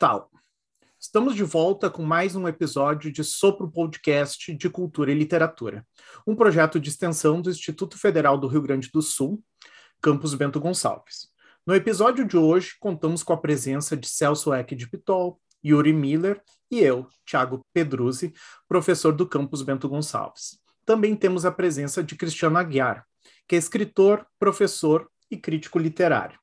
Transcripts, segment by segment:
Tal? Estamos de volta com mais um episódio de Sopro Podcast de Cultura e Literatura, um projeto de extensão do Instituto Federal do Rio Grande do Sul, Campus Bento Gonçalves. No episódio de hoje, contamos com a presença de Celso Eck de Pitol, Yuri Miller e eu, Thiago Pedruzzi, professor do Campus Bento Gonçalves. Também temos a presença de Cristiano Aguiar, que é escritor, professor e crítico literário.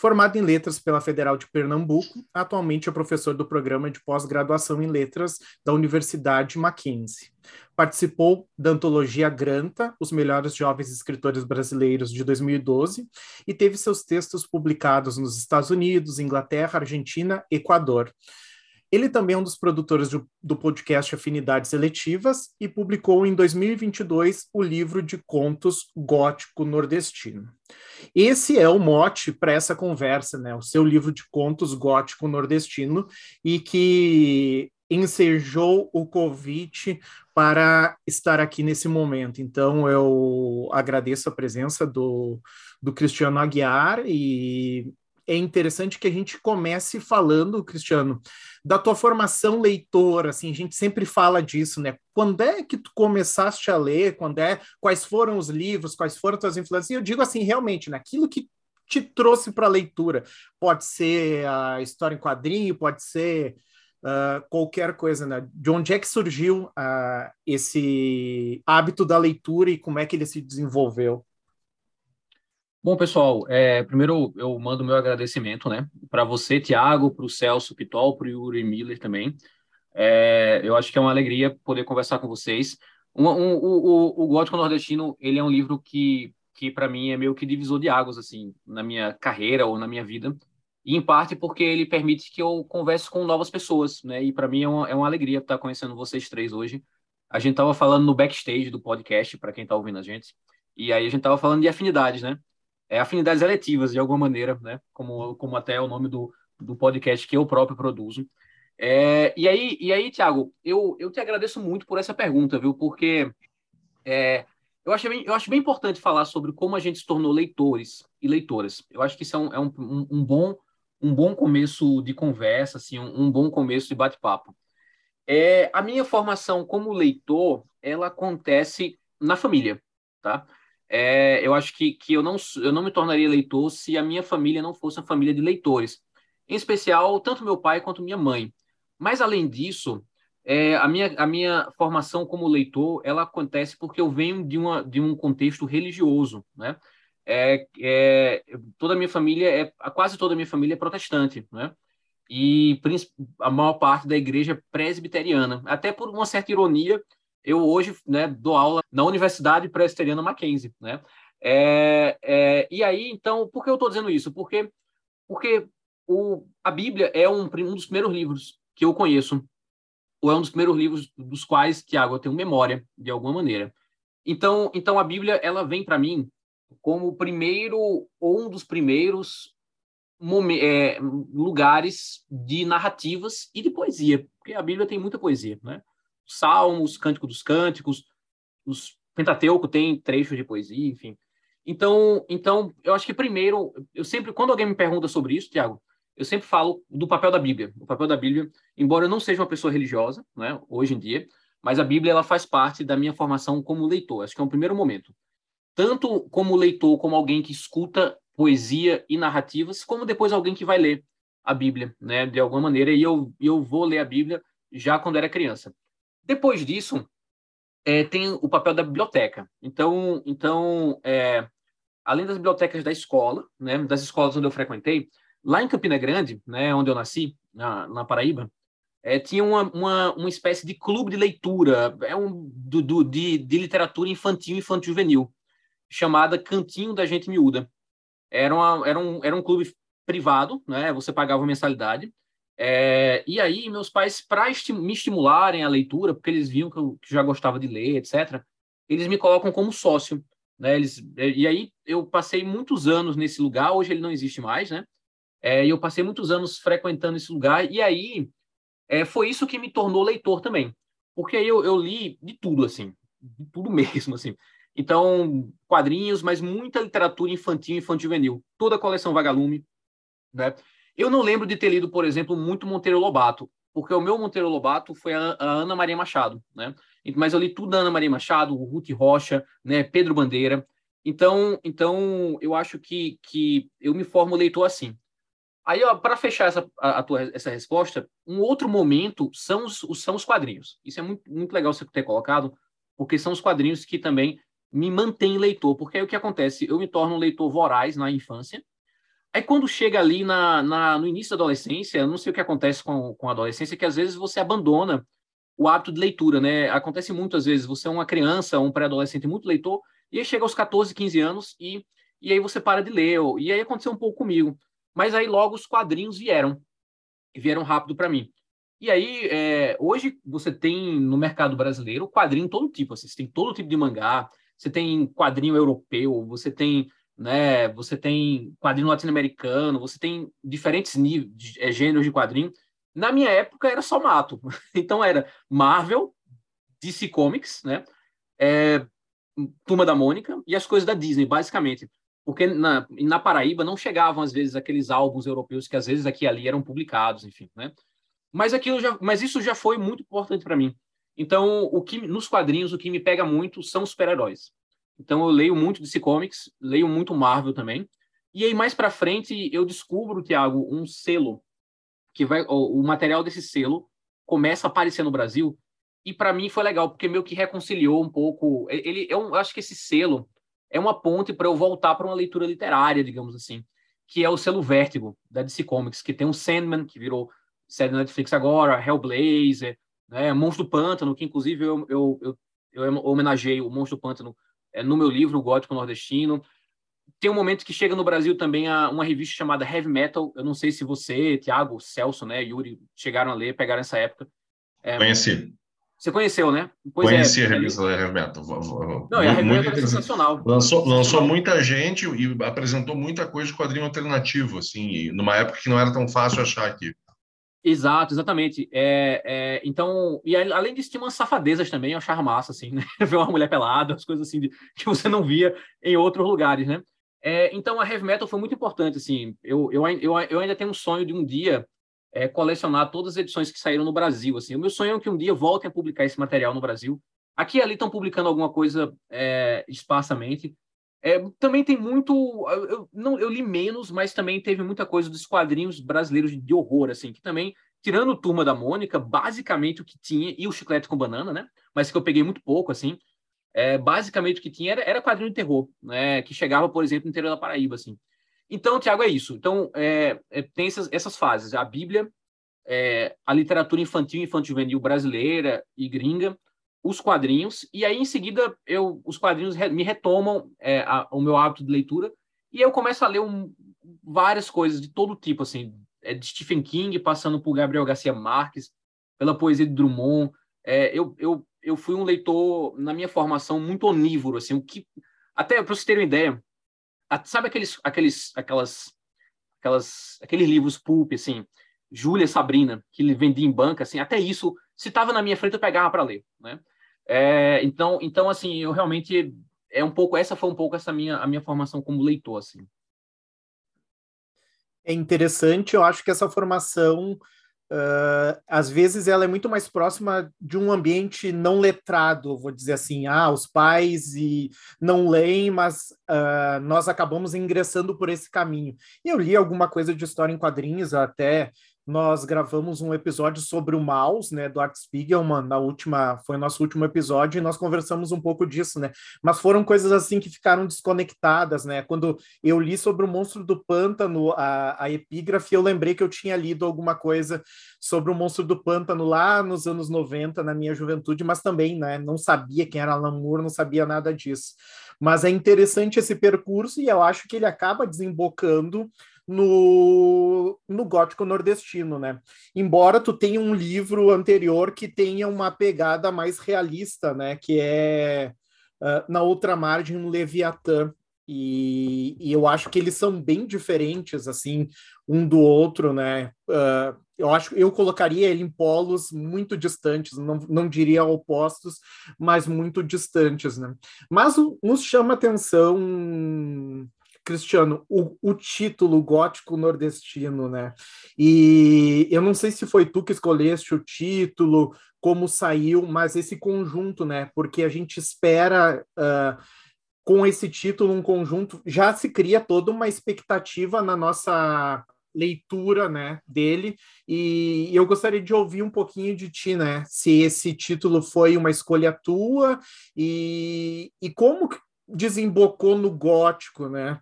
Formado em letras pela Federal de Pernambuco, atualmente é professor do programa de pós-graduação em letras da Universidade Mackenzie. Participou da antologia Granta, Os Melhores Jovens Escritores Brasileiros de 2012, e teve seus textos publicados nos Estados Unidos, Inglaterra, Argentina Equador. Ele também é um dos produtores do, do, podcast Afinidades Seletivas e publicou em 2022 o livro de contos Gótico Nordestino. Esse é o mote para essa conversa, né? O seu livro de contos Gótico Nordestino e que ensejou o convite para estar aqui nesse momento. Então, eu agradeço a presença do, do Cristiano Aguiar e é interessante que a gente comece falando, Cristiano, da tua formação leitora, assim, a gente sempre fala disso, né? Quando é que tu começaste a ler? Quando é? Quais foram os livros? Quais foram as tuas influências? E eu digo assim, realmente, naquilo né? que te trouxe para a leitura. Pode ser a história em quadrinho, pode ser uh, qualquer coisa, né? De onde é que surgiu uh, esse hábito da leitura e como é que ele se desenvolveu? Bom, pessoal, é, primeiro eu mando meu agradecimento, né, para você, Tiago, para o Celso Pitol, para o Yuri Miller também. É, eu acho que é uma alegria poder conversar com vocês. Um, um, o, o, Gótico Nordestino, ele é um livro que, que para mim é meio que divisor de águas, assim, na minha carreira ou na minha vida. E em parte porque ele permite que eu converse com novas pessoas, né, e para mim é uma, é uma alegria estar conhecendo vocês três hoje. A gente estava falando no backstage do podcast, para quem está ouvindo a gente, e aí a gente estava falando de afinidades, né? É, afinidades eletivas, de alguma maneira, né? Como, como até é o nome do, do podcast que eu próprio produzo. É, e aí, e aí, Tiago, eu, eu te agradeço muito por essa pergunta, viu? Porque é, eu, acho bem, eu acho bem importante falar sobre como a gente se tornou leitores e leitoras. Eu acho que isso é um, é um, um, bom, um bom começo de conversa, assim, um, um bom começo de bate-papo. É, a minha formação como leitor, ela acontece na família, tá? É, eu acho que, que eu, não, eu não me tornaria leitor se a minha família não fosse uma família de leitores. Em especial, tanto meu pai quanto minha mãe. Mas, além disso, é, a, minha, a minha formação como leitor, ela acontece porque eu venho de, uma, de um contexto religioso, né? É, é, toda a minha família é quase toda a minha família é protestante, né? E a maior parte da igreja presbiteriana, até por uma certa ironia, eu hoje né, dou aula na Universidade Presbiteriana Mackenzie, né? É, é, e aí, então, por que eu estou dizendo isso? Porque, porque o, a Bíblia é um, um dos primeiros livros que eu conheço, ou é um dos primeiros livros dos quais, Tiago, eu tenho memória, de alguma maneira. Então, então a Bíblia, ela vem para mim como o primeiro, ou um dos primeiros é, lugares de narrativas e de poesia, porque a Bíblia tem muita poesia, né? Salmos, Cântico dos Cânticos, os Pentateuco tem trechos de poesia, enfim. Então, então, eu acho que primeiro, eu sempre, quando alguém me pergunta sobre isso, Tiago, eu sempre falo do papel da Bíblia. O papel da Bíblia, embora eu não seja uma pessoa religiosa, né, hoje em dia, mas a Bíblia ela faz parte da minha formação como leitor. Acho que é um primeiro momento. Tanto como leitor, como alguém que escuta poesia e narrativas, como depois alguém que vai ler a Bíblia, né, de alguma maneira. E eu, eu vou ler a Bíblia já quando era criança. Depois disso, é, tem o papel da biblioteca. Então, então é, além das bibliotecas da escola, né, das escolas onde eu frequentei, lá em Campina Grande, né, onde eu nasci, na, na Paraíba, é, tinha uma, uma, uma espécie de clube de leitura, é um, do, do, de, de literatura infantil infantil juvenil, chamada Cantinho da Gente Miúda. Era, uma, era, um, era um clube privado, né, você pagava mensalidade, é, e aí, meus pais, para esti me estimularem a leitura, porque eles viam que eu, que já gostava de ler, etc., eles me colocam como sócio. Né? Eles, e aí, eu passei muitos anos nesse lugar, hoje ele não existe mais, né? É, e eu passei muitos anos frequentando esse lugar, e aí é, foi isso que me tornou leitor também. Porque aí eu, eu li de tudo, assim, de tudo mesmo, assim. Então, quadrinhos, mas muita literatura infantil e infantil juvenil. Toda a coleção Vagalume, né? Eu não lembro de ter lido, por exemplo, muito Monteiro Lobato, porque o meu Monteiro Lobato foi a, a Ana Maria Machado, né? Mas eu li tudo da Ana Maria Machado, o Ruth Rocha, né? Pedro Bandeira. Então, então eu acho que, que eu me formo leitor assim. Aí, para fechar essa, a, a tua, essa resposta, um outro momento são os, são os quadrinhos. Isso é muito, muito legal você ter colocado, porque são os quadrinhos que também me mantêm leitor. Porque aí o que acontece? Eu me torno um leitor voraz na infância, Aí quando chega ali na, na, no início da adolescência, não sei o que acontece com, com a adolescência, que às vezes você abandona o hábito de leitura, né? Acontece muitas vezes, você é uma criança, um pré-adolescente muito leitor, e aí chega aos 14, 15 anos e, e aí você para de ler. E aí aconteceu um pouco comigo. Mas aí logo os quadrinhos vieram, vieram rápido para mim. E aí, é, hoje você tem no mercado brasileiro quadrinho todo tipo, assim, você tem todo tipo de mangá, você tem quadrinho europeu, você tem né? Você tem quadrinho latino-americano, você tem diferentes níveis, é, gêneros de quadrinho. Na minha época era só mato. Então era Marvel, DC Comics, né? É, Turma da Mônica e as coisas da Disney, basicamente. Porque na, na Paraíba não chegavam, às vezes, aqueles álbuns europeus que, às vezes, aqui e ali eram publicados, enfim, né? Mas, aquilo já, mas isso já foi muito importante para mim. Então, o que nos quadrinhos, o que me pega muito são os super-heróis. Então eu leio muito DC Comics, leio muito Marvel também. E aí mais para frente eu descubro, Thiago, um selo que vai o, o material desse selo começa a aparecer no Brasil e para mim foi legal porque meio que reconciliou um pouco. Ele eu, acho que esse selo é uma ponte para eu voltar para uma leitura literária, digamos assim, que é o selo Vértigo da DC Comics, que tem o Sandman que virou série da Netflix agora, Hellblazer, né, Monstro do Pântano, que inclusive eu, eu, eu, eu homenageei o Monstro do Pântano é, no meu livro, o Gótico Nordestino. Tem um momento que chega no Brasil também a, uma revista chamada Heavy Metal. Eu não sei se você, Tiago, Celso, né, Yuri, chegaram a ler, pegaram essa época. É, Conheci. Você conheceu, né? Pois é, Conheci é, a revista da Heavy Metal. Não, a Heavy Metal é sensacional. Lançou, lançou muita gente e apresentou muita coisa de quadrinho alternativo, assim, numa época que não era tão fácil achar aqui. Exato, exatamente. É, é, então, e além disso, tinha umas safadezas também, eu achava massa, assim, né? Ver uma mulher pelada, as coisas assim de, que você não via em outros lugares, né? É, então, a heavy metal foi muito importante, assim. Eu, eu, eu, eu ainda tenho um sonho de um dia é, colecionar todas as edições que saíram no Brasil, assim. O meu sonho é que um dia voltem a publicar esse material no Brasil. Aqui e ali estão publicando alguma coisa é, esparsamente, é, também tem muito. Eu, não, eu li menos, mas também teve muita coisa dos quadrinhos brasileiros de horror, assim, que também, tirando Turma da Mônica, basicamente o que tinha, e o Chiclete com Banana, né? Mas que eu peguei muito pouco, assim. É, basicamente o que tinha era, era quadrinho de terror, né? Que chegava, por exemplo, no interior da Paraíba, assim. Então, Tiago, é isso. Então, é, é, tem essas, essas fases. A Bíblia, é, a literatura infantil e infantil-juvenil brasileira e gringa, os quadrinhos, e aí em seguida eu, os quadrinhos re, me retomam é, a, o meu hábito de leitura, e eu começo a ler um, várias coisas de todo tipo, assim, é, de Stephen King, passando por Gabriel Garcia Marques, pela poesia de Drummond. É, eu, eu, eu fui um leitor, na minha formação, muito onívoro, assim, o que, até para vocês terem uma ideia, sabe aqueles, aqueles, aquelas, aquelas, aqueles livros pulp, assim, Júlia Sabrina, que ele vendia em banca, assim, até isso, se estava na minha frente, eu pegava para ler, né? É, então, então, assim, eu realmente é um pouco essa foi um pouco essa minha a minha formação como leitor, assim. É interessante, eu acho que essa formação Uh, às vezes ela é muito mais próxima de um ambiente não letrado, vou dizer assim, ah, os pais e não leem, mas uh, nós acabamos ingressando por esse caminho. E eu li alguma coisa de história em quadrinhos, até nós gravamos um episódio sobre o Maus, né, do Art Spiegelman, na última, foi nosso último episódio, e nós conversamos um pouco disso, né, mas foram coisas assim que ficaram desconectadas, né, quando eu li sobre o Monstro do Pântano, a, a epígrafe, eu lembrei que eu tinha lido alguma coisa sobre o Monstro do Pântano lá nos anos 90, na minha juventude, mas também, né, não sabia quem era Alan Moore, não sabia nada disso. Mas é interessante esse percurso e eu acho que ele acaba desembocando no, no gótico nordestino, né? Embora tu tenha um livro anterior que tenha uma pegada mais realista, né? Que é uh, Na Outra Margem, no Leviatã. E, e, eu acho que eles são bem diferentes, assim, um do outro, né? Uh, eu acho eu colocaria ele em polos muito distantes, não, não diria opostos, mas muito distantes, né? Mas nos chama atenção Cristiano, o, o, título gótico nordestino, né? E eu não sei se foi tu que escolheste o título, como saiu, mas esse conjunto, né? Porque a gente espera. Uh, com esse título, um conjunto, já se cria toda uma expectativa na nossa leitura, né, dele, e eu gostaria de ouvir um pouquinho de ti, né, se esse título foi uma escolha tua e, e como desembocou no gótico, né,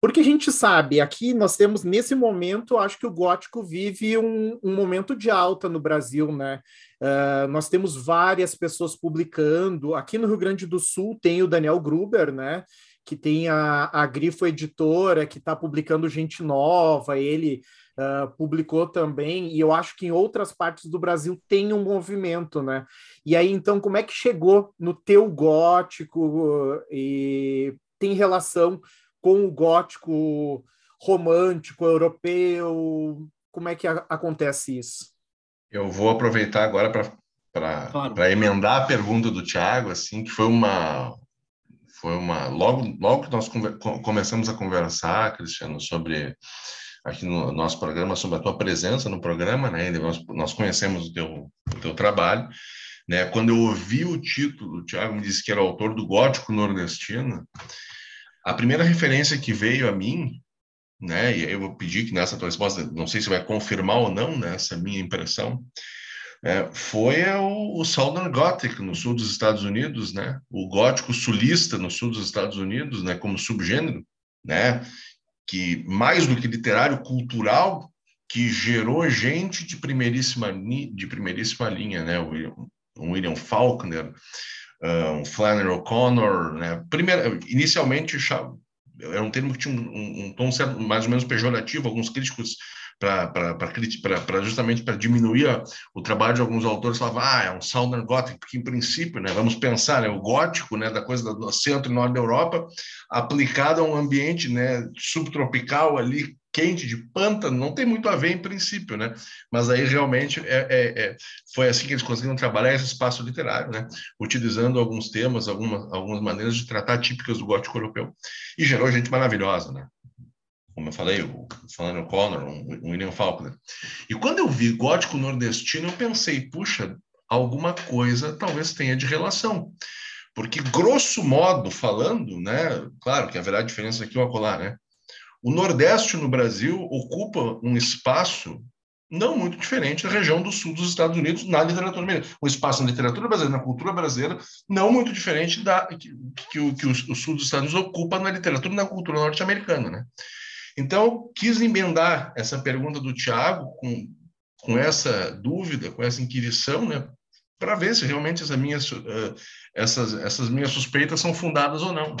porque a gente sabe, aqui nós temos, nesse momento, acho que o gótico vive um, um momento de alta no Brasil, né? Uh, nós temos várias pessoas publicando. Aqui no Rio Grande do Sul tem o Daniel Gruber, né? Que tem a, a Grifo Editora, que está publicando gente nova, ele uh, publicou também, e eu acho que em outras partes do Brasil tem um movimento, né? E aí, então, como é que chegou no teu gótico e tem relação com o gótico romântico europeu? Como é que a, acontece isso? Eu vou aproveitar agora para claro. emendar a pergunta do Tiago, assim, que foi uma foi uma logo logo que nós começamos a conversar, Cristiano, sobre aqui no nosso programa sobre a tua presença no programa, né? Nós, nós conhecemos o teu o teu trabalho, né? Quando eu ouvi o título, o Tiago me disse que era autor do Gótico Nordestino. A primeira referência que veio a mim, né, e eu vou pedir que nessa tua resposta, não sei se vai confirmar ou não né, essa minha impressão, é, foi o, o, Southern Gothic no sul dos Estados Unidos, né, o gótico sulista no sul dos Estados Unidos, né, como subgênero, né, que mais do que literário, cultural, que gerou gente de primeiríssima, de primeiríssima linha, né, o William, Faulkner, um Flannery O'Connor, né? Primeiro, inicialmente era um termo que tinha um, um, um tom certo, mais ou menos pejorativo, alguns críticos para justamente para diminuir o trabalho de alguns autores falavam ah é um Southern Gothic porque em princípio né vamos pensar né o gótico né da coisa do centro e norte da Europa aplicado a um ambiente né subtropical ali quente, de pântano, não tem muito a ver em princípio, né? Mas aí realmente é, é, é, foi assim que eles conseguiram trabalhar esse espaço literário, né? Utilizando alguns temas, algumas, algumas maneiras de tratar típicas do gótico europeu. E gerou gente maravilhosa, né? Como eu falei, o Flannery O'Connor, o William Faulkner. E quando eu vi gótico nordestino, eu pensei, puxa, alguma coisa talvez tenha de relação. Porque, grosso modo falando, né? Claro que haverá diferença aqui ou acolá, né? O Nordeste no Brasil ocupa um espaço não muito diferente da região do sul dos Estados Unidos na literatura brasileira. Um espaço na literatura brasileira, na cultura brasileira, não muito diferente da que, que, o, que o, sul dos Estados Unidos ocupa na literatura e na cultura norte-americana. Né? Então, quis emendar essa pergunta do Tiago com, com essa dúvida, com essa inquirição, né? para ver se realmente essa minha, uh, essas, essas minhas suspeitas são fundadas ou não.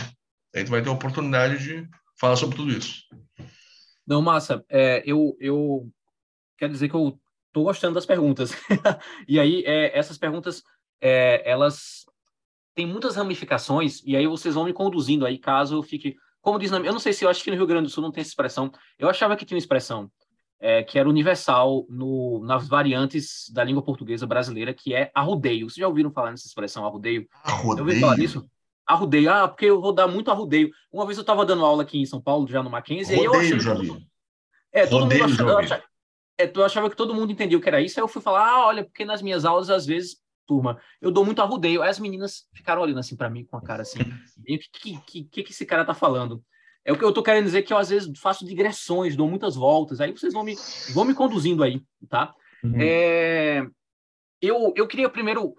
Aí tu vai ter a oportunidade de Fala sobre tudo isso. Não, massa. É, eu, eu quero dizer que eu estou gostando das perguntas. e aí, é, essas perguntas, é, elas têm muitas ramificações, e aí vocês vão me conduzindo aí, caso eu fique... Como diz, eu não sei se eu acho que no Rio Grande do Sul não tem essa expressão. Eu achava que tinha uma expressão é, que era universal no, nas variantes da língua portuguesa brasileira, que é arrudeio. Vocês já ouviram falar nessa expressão, arrudeio? Arrudeio? Eu ouvi falar disso? arrudeio. Ah, porque eu vou dar muito arrudeio. Uma vez eu estava dando aula aqui em São Paulo, já no Mackenzie, rodeio, e eu já vi. É, todo rodeio, mundo achava, achava, é, tu achava que todo mundo entendia o que era isso, aí eu fui falar, ah, olha, porque nas minhas aulas, às vezes, turma, eu dou muito arrudeio. Aí as meninas ficaram olhando assim para mim com a cara assim, o que, que, que, que esse cara tá falando? É o que eu tô querendo dizer que eu, às vezes, faço digressões, dou muitas voltas, aí vocês vão me, vão me conduzindo aí, tá? Uhum. É, eu, eu queria primeiro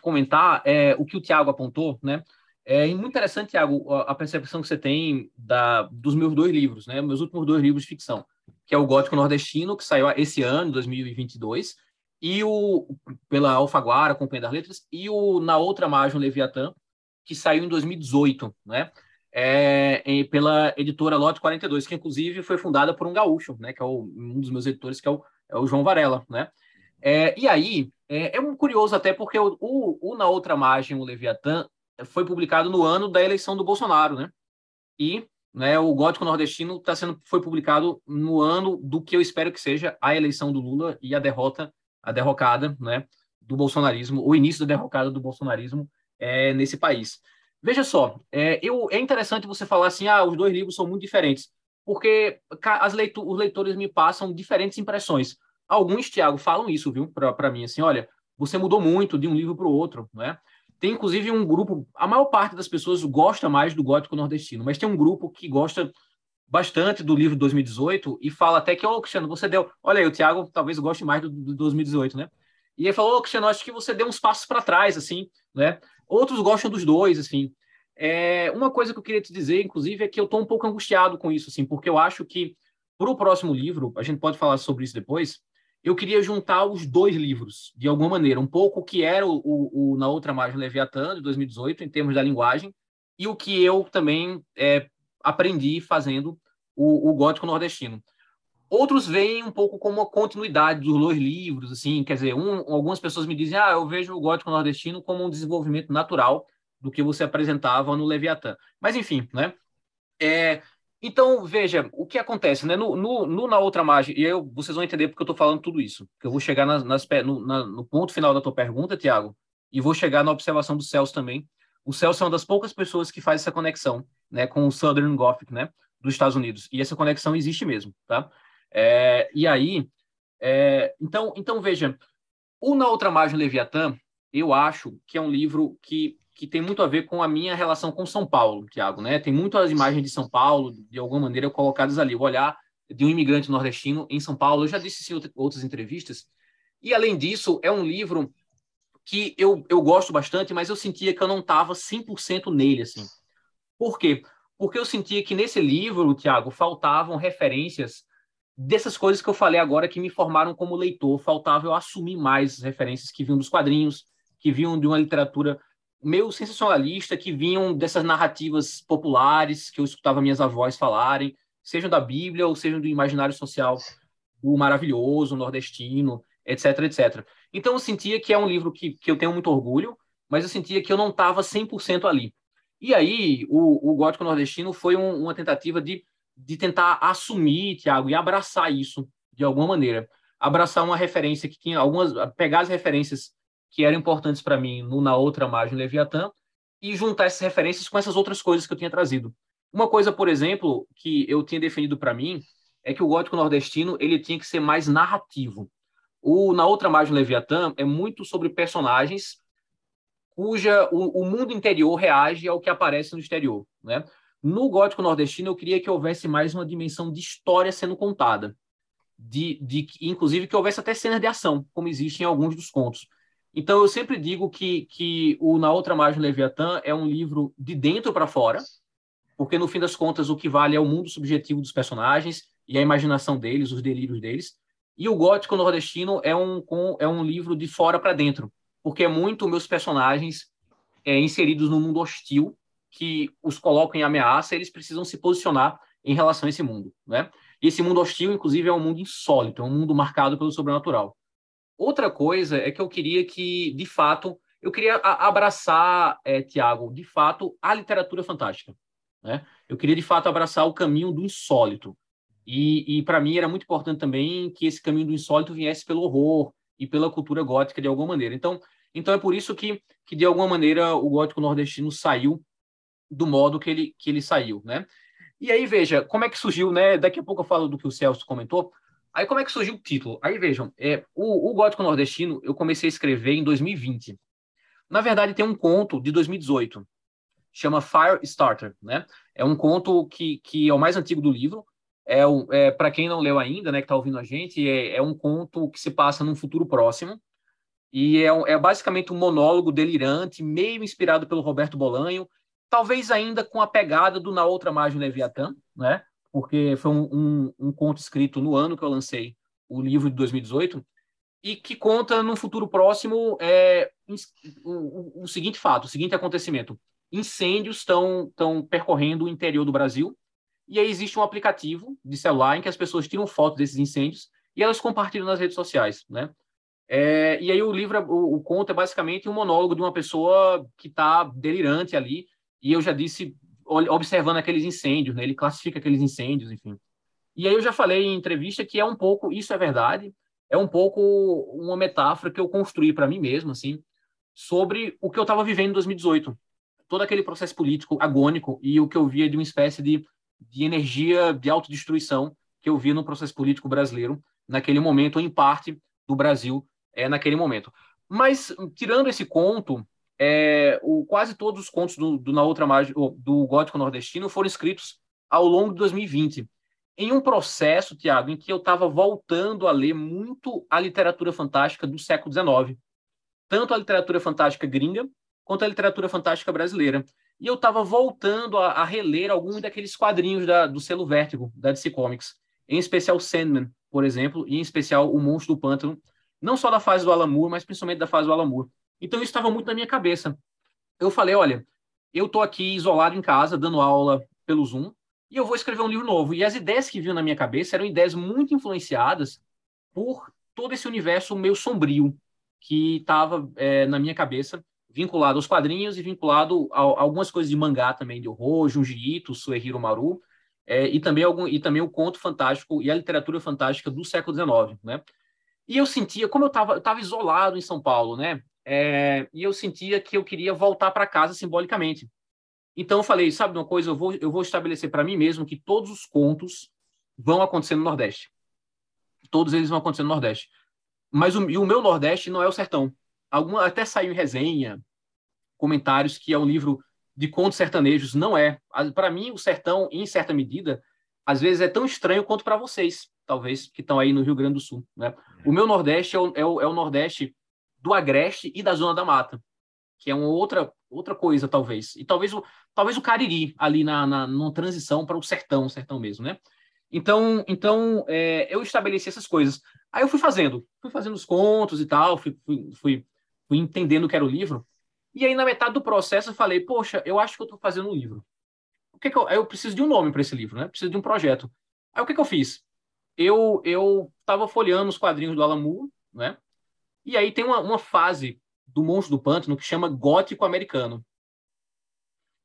comentar é, o que o Tiago apontou, né? É muito interessante, Tiago, a percepção que você tem da, dos meus dois livros, né? Meus últimos dois livros de ficção, que é o Gótico Nordestino, que saiu esse ano, 2022, e o pela Alfaguara, Companhia das Letras, e o Na Outra Margem, Leviatã, que saiu em 2018, né? É, pela editora Lote 42, que inclusive foi fundada por um gaúcho, né? Que é o, um dos meus editores, que é o, é o João Varela, né? É, e aí, é, é curioso até porque o, o, o Na Outra Margem, o Leviatã, foi publicado no ano da eleição do Bolsonaro, né? E né, o Gótico Nordestino tá sendo, foi publicado no ano do que eu espero que seja a eleição do Lula e a derrota, a derrocada, né, do bolsonarismo, o início da derrocada do bolsonarismo é, nesse país. Veja só, é, eu, é interessante você falar assim, ah, os dois livros são muito diferentes, porque as leitu os leitores me passam diferentes impressões. Alguns, Tiago, falam isso, viu, para mim, assim, olha, você mudou muito de um livro para o outro, né? Tem, inclusive, um grupo, a maior parte das pessoas gosta mais do gótico nordestino, mas tem um grupo que gosta bastante do livro de 2018 e fala até que, ô, oh, Cristiano, você deu... Olha aí, o Tiago talvez goste mais do, do 2018, né? E ele falou, ô, oh, Cristiano, acho que você deu uns passos para trás, assim, né? Outros gostam dos dois, assim. É, uma coisa que eu queria te dizer, inclusive, é que eu estou um pouco angustiado com isso, assim, porque eu acho que para o próximo livro, a gente pode falar sobre isso depois, eu queria juntar os dois livros, de alguma maneira, um pouco o que era o, o, o Na Outra Margem Leviatã, de 2018, em termos da linguagem, e o que eu também é, aprendi fazendo o, o gótico nordestino. Outros veem um pouco como a continuidade dos dois livros, assim, quer dizer, um, algumas pessoas me dizem, ah, eu vejo o gótico nordestino como um desenvolvimento natural do que você apresentava no Leviatã. Mas, enfim, né? É, então, veja, o que acontece, né? No, no, no na outra margem, e eu, vocês vão entender porque eu estou falando tudo isso, que eu vou chegar nas, nas no, na, no ponto final da tua pergunta, Tiago, e vou chegar na observação do Celso também. O Celso é uma das poucas pessoas que faz essa conexão, né, com o Southern Gothic, né, dos Estados Unidos, e essa conexão existe mesmo, tá? É, e aí, é, então, então veja, o Na Outra Margem Leviatã, eu acho que é um livro que, que tem muito a ver com a minha relação com São Paulo, Tiago, né? Tem muitas imagens de São Paulo, de alguma maneira, colocadas ali. O olhar de um imigrante nordestino em São Paulo. Eu já disse isso em outras entrevistas. E, além disso, é um livro que eu, eu gosto bastante, mas eu sentia que eu não estava 100% nele, assim. Por quê? Porque eu sentia que nesse livro, Tiago, faltavam referências dessas coisas que eu falei agora que me formaram como leitor, faltava eu assumir mais as referências que vinham dos quadrinhos, que vinham de uma literatura meio sensacionalista, que vinham dessas narrativas populares que eu escutava minhas avós falarem, sejam da Bíblia ou sejam do imaginário social, o maravilhoso, o nordestino, etc, etc. Então eu sentia que é um livro que, que eu tenho muito orgulho, mas eu sentia que eu não estava 100% ali. E aí o, o Gótico Nordestino foi um, uma tentativa de de tentar assumir, Tiago, e abraçar isso de alguma maneira. Abraçar uma referência que tinha algumas. pegar as referências que eram importantes para mim no, na outra margem Leviatã e juntar essas referências com essas outras coisas que eu tinha trazido. Uma coisa, por exemplo, que eu tinha definido para mim é que o gótico nordestino ele tinha que ser mais narrativo. O na outra margem Leviatã é muito sobre personagens cuja o, o mundo interior reage ao que aparece no exterior, né? No gótico nordestino, eu queria que houvesse mais uma dimensão de história sendo contada. De, de, inclusive que houvesse até cenas de ação, como existe em alguns dos contos. Então, eu sempre digo que, que o Na Outra Margem Leviatã é um livro de dentro para fora, porque, no fim das contas, o que vale é o mundo subjetivo dos personagens e a imaginação deles, os delírios deles. E o Gótico Nordestino é um, é um livro de fora para dentro, porque é muito meus personagens é, inseridos no mundo hostil que os colocam em ameaça, eles precisam se posicionar em relação a esse mundo, né? E esse mundo hostil, inclusive, é um mundo insólito, é um mundo marcado pelo sobrenatural. Outra coisa é que eu queria que, de fato, eu queria abraçar, é, Tiago, de fato, a literatura fantástica. Né? Eu queria, de fato, abraçar o caminho do insólito. E, e para mim era muito importante também que esse caminho do insólito viesse pelo horror e pela cultura gótica de alguma maneira. Então, então é por isso que, que de alguma maneira, o gótico nordestino saiu do modo que ele, que ele saiu, né? E aí, veja, como é que surgiu, né? Daqui a pouco eu falo do que o Celso comentou. Aí, como é que surgiu o título? Aí, vejam, é, o, o Gótico Nordestino eu comecei a escrever em 2020. Na verdade, tem um conto de 2018, chama Fire Starter, né? É um conto que, que é o mais antigo do livro. É, é para quem não leu ainda, né, que está ouvindo a gente, é, é um conto que se passa num futuro próximo. E é, é basicamente um monólogo delirante, meio inspirado pelo Roberto Bolanho, talvez ainda com a pegada do Na Outra Margem Leviatã, né? porque foi um, um, um, conto escrito no ano que eu lancei o livro de 2018, e que conta no futuro próximo é, o, o, seguinte fato, o seguinte acontecimento. Incêndios estão percorrendo o interior do Brasil, e aí existe um aplicativo de celular em que as pessoas tiram fotos desses incêndios e elas compartilham nas redes sociais, né? É, e aí o livro, o, o conto é basicamente um monólogo de uma pessoa que está delirante ali, e eu já disse, observando aqueles incêndios, né? Ele classifica aqueles incêndios, enfim. E aí eu já falei em entrevista que é um pouco, isso é verdade, é um pouco uma metáfora que eu construí para mim mesmo, assim, sobre o que eu estava vivendo em 2018. todo aquele processo político agônico e o que eu via de uma espécie de, de energia de autodestruição que eu via no processo político brasileiro naquele momento, ou em parte do Brasil é, naquele momento. Mas, tirando esse conto, é, o, quase todos os contos do, do Na Outra Margem, do Gótico Nordestino foram escritos ao longo de 2020, em um processo, Tiago, em que eu estava voltando a ler muito a literatura fantástica do século XIX, tanto a literatura fantástica gringa quanto a literatura fantástica brasileira. E eu estava voltando a, a, reler alguns daqueles quadrinhos da, do selo Vértigo, da DC Comics, em especial Sandman, por exemplo, e em especial O Monstro do Pântano, não só da fase do Alan Moore, mas principalmente da fase do Alan Moore. Então isso estava muito na minha cabeça. Eu falei, olha, eu estou aqui isolado em casa, dando aula pelo Zoom, e eu vou escrever um livro novo. E as ideias que vinham na minha cabeça eram ideias muito influenciadas por todo esse universo meio sombrio que estava é, na minha cabeça, vinculado aos quadrinhos e vinculado a, a, algumas coisas de mangá também, de horror, Junji Ito, Suehiro Maru, é, e, também algum, e também o conto fantástico e a literatura fantástica do século XIX, né? E eu sentia, como eu estava eu tava isolado em São Paulo, né? É, e eu sentia que eu queria voltar para casa simbolicamente. Então eu falei, sabe uma coisa, eu vou, eu vou estabelecer para mim mesmo que todos os contos vão acontecer no Nordeste. Todos eles vão acontecer no Nordeste. Mas o, o meu Nordeste não é o sertão. Alguma, até saiu em resenha, comentários que é um livro de contos sertanejos. Não é. Para mim, o sertão, em certa medida, às vezes é tão estranho quanto para vocês, talvez, que estão aí no Rio Grande do Sul. Né? O meu Nordeste é o, é o, é o Nordeste do Agreste e da Zona da Mata, que é uma outra, outra coisa, talvez. E talvez o, talvez o Cariri, ali na, na numa transição para o sertão, sertão mesmo, né? Então, então é, eu estabeleci essas coisas. Aí eu fui fazendo, fui fazendo os contos e tal, fui, fui, fui, fui entendendo que era o livro. E aí, na metade do processo, eu falei, poxa, eu acho que eu estou fazendo um livro. O que, que eu, eu preciso de um nome para esse livro, né? Preciso de um projeto. Aí o que, que eu fiz? Eu eu estava folheando os quadrinhos do Moore, né? E aí tem uma, uma fase do Monstro do Pântano que chama Gótico Americano,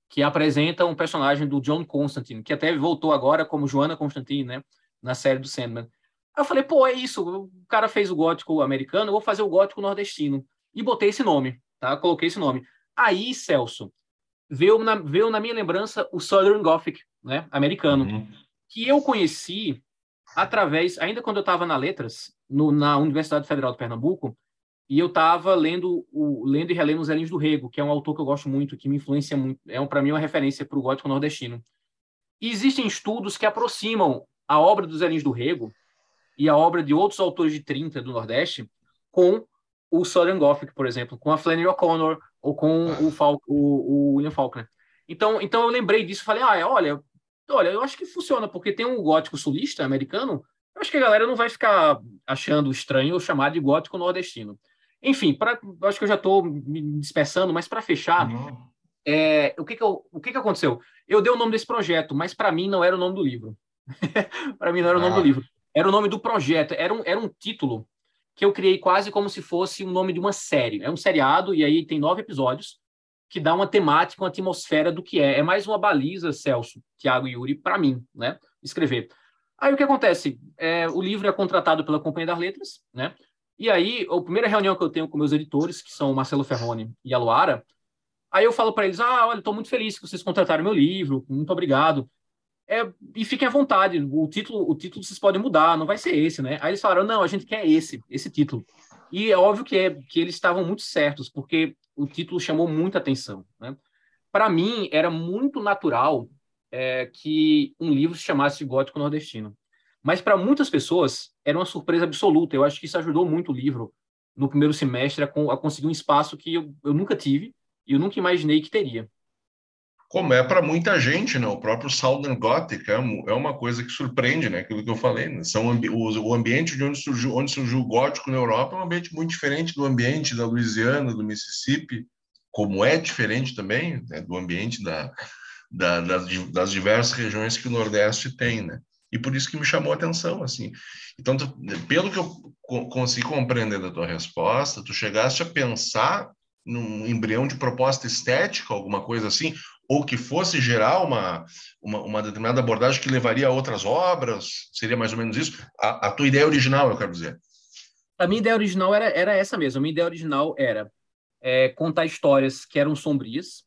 que apresenta um personagem do John Constantine, que até voltou agora como Joana Constantine, né? Na série do Sandman. Aí eu falei, pô, é isso, o cara fez o gótico americano, eu vou fazer o gótico nordestino. E botei esse nome, tá? Coloquei esse nome. Aí, Celso, veio na, veio na minha lembrança o Southern Gothic, né? Americano, uhum. que eu conheci através, ainda quando eu estava na Letras, no, na Universidade Federal de Pernambuco, e eu estava lendo o lendo e relendo os Elinhos do Rego, que é um autor que eu gosto muito, que me influencia muito, é um, para mim uma referência para o gótico nordestino. E existem estudos que aproximam a obra dos Elinhos do Rego e a obra de outros autores de 30 do Nordeste com o Southern Gothic, por exemplo, com a Flannery O'Connor ou com o, Fal o, o, William Faulkner. Então, então eu lembrei disso, falei, ah, olha, olha, eu acho que funciona porque tem um gótico sulista americano. Eu acho que a galera não vai ficar achando estranho chamar de gótico nordestino. Enfim, pra, acho que eu já estou me dispersando, mas para fechar, uhum. é, o, que, que, eu, o que, que aconteceu? Eu dei o nome desse projeto, mas para mim não era o nome do livro. para mim não era o nome do ah. livro. Era o nome do projeto. Era um, era um título que eu criei quase como se fosse o nome de uma série. É um seriado, e aí tem nove episódios, que dá uma temática, uma atmosfera do que é. É mais uma baliza, Celso, Tiago e Yuri, para mim, né? Escrever. Aí o que acontece? É, o livro é contratado pela Companhia das Letras, né? E aí, a primeira reunião que eu tenho com meus editores, que são o Marcelo Ferroni e a Luara, aí eu falo para eles: ah, olha, estou muito feliz que vocês contrataram meu livro, muito obrigado. É, e fiquem à vontade, o título, o título vocês podem mudar, não vai ser esse, né? Aí eles falaram: não, a gente quer esse, esse título. E é óbvio que, é, que eles estavam muito certos, porque o título chamou muita atenção. Né? Para mim, era muito natural é, que um livro se chamasse Gótico Nordestino. Mas para muitas pessoas era uma surpresa absoluta. Eu acho que isso ajudou muito o livro no primeiro semestre a, a conseguir um espaço que eu, eu nunca tive e eu nunca imaginei que teria. Como é para muita gente, né? O próprio Southern Gothic é, é uma coisa que surpreende, né? Aquilo que eu falei, né? São o, ambiente de onde surgiu, onde surgiu o gótico na Europa é um ambiente muito diferente do ambiente da Louisiana, do Mississippi, como é diferente também né? do ambiente da, da, das, das diversas regiões que o Nordeste tem, né? E por isso que me chamou a atenção, assim. Então, pelo que eu consegui compreender da tua resposta, tu chegaste a pensar num embrião de proposta estética, alguma coisa assim, ou que fosse gerar uma, uma, uma, determinada abordagem que levaria a outras obras? Seria mais ou menos isso? A, a tua ideia original, eu quero dizer. A minha ideia original era, era essa mesmo. A minha ideia original era é, contar histórias que eram sombrias,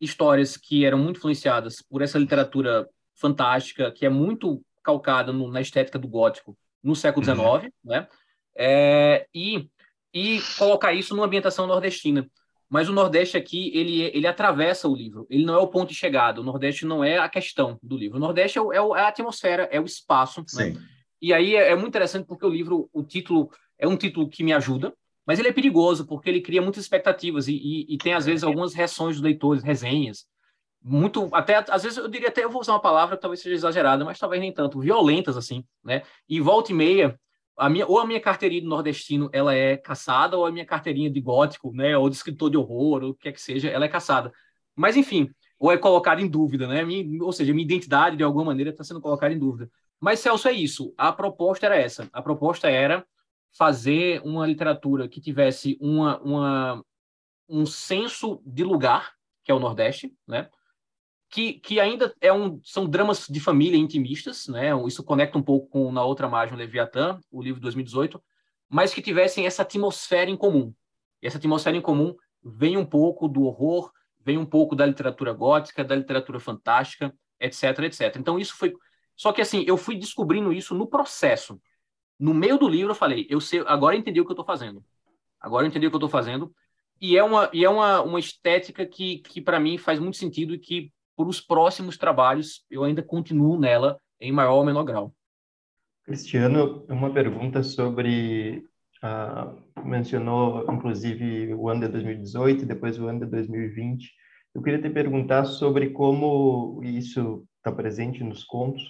histórias que eram muito influenciadas por essa literatura fantástica, que é muito calcada no, na estética do gótico no século XIX, uhum. né? É, e, e colocar isso numa ambientação nordestina. Mas o Nordeste aqui, ele, ele atravessa o livro, ele não é o ponto de chegada, o Nordeste não é a questão do livro. O Nordeste é, o, é, é a atmosfera, é o espaço. Né? E aí é, é, muito interessante porque o livro, o título, é um título que me ajuda, mas ele é perigoso porque ele cria muitas expectativas e, e, e tem, às vezes, algumas reações dos leitores, resenhas, muito, até, às vezes eu diria até, eu vou usar uma palavra que talvez seja exagerada, mas talvez nem tanto, violentas, assim, né? E volta e meia, a minha, ou a minha carteirinha de nordestino, ela é caçada, ou a minha carteirinha de gótico, né? Ou de escritor de horror, ou o que quer que seja, ela é caçada. Mas, enfim, ou é colocada em dúvida, né? Minha, ou seja, minha identidade, de alguma maneira, está sendo colocada em dúvida. Mas, Celso, é isso. A proposta era essa. A proposta era fazer uma literatura que tivesse uma, uma, um senso de lugar, que é o Nordeste, né? Que, que ainda é um, são dramas de família intimistas, né? Isso conecta um pouco com Na Outra Margem, Leviatã, o livro de 2018, mas que tivessem essa atmosfera em comum. E essa atmosfera em comum vem um pouco do horror, vem um pouco da literatura gótica, da literatura fantástica, etc, etc. Então isso foi só que assim, eu fui descobrindo isso no processo. No meio do livro eu falei, eu sei, agora eu entendi o que eu estou fazendo. Agora eu entendi o que eu estou fazendo. E é uma e é uma, uma estética que que para mim faz muito sentido e que por os próximos trabalhos, eu ainda continuo nela em maior ou menor grau. Cristiano, uma pergunta sobre. Uh, mencionou, inclusive, o ano de 2018 e depois o ano de 2020. Eu queria te perguntar sobre como isso está presente nos contos,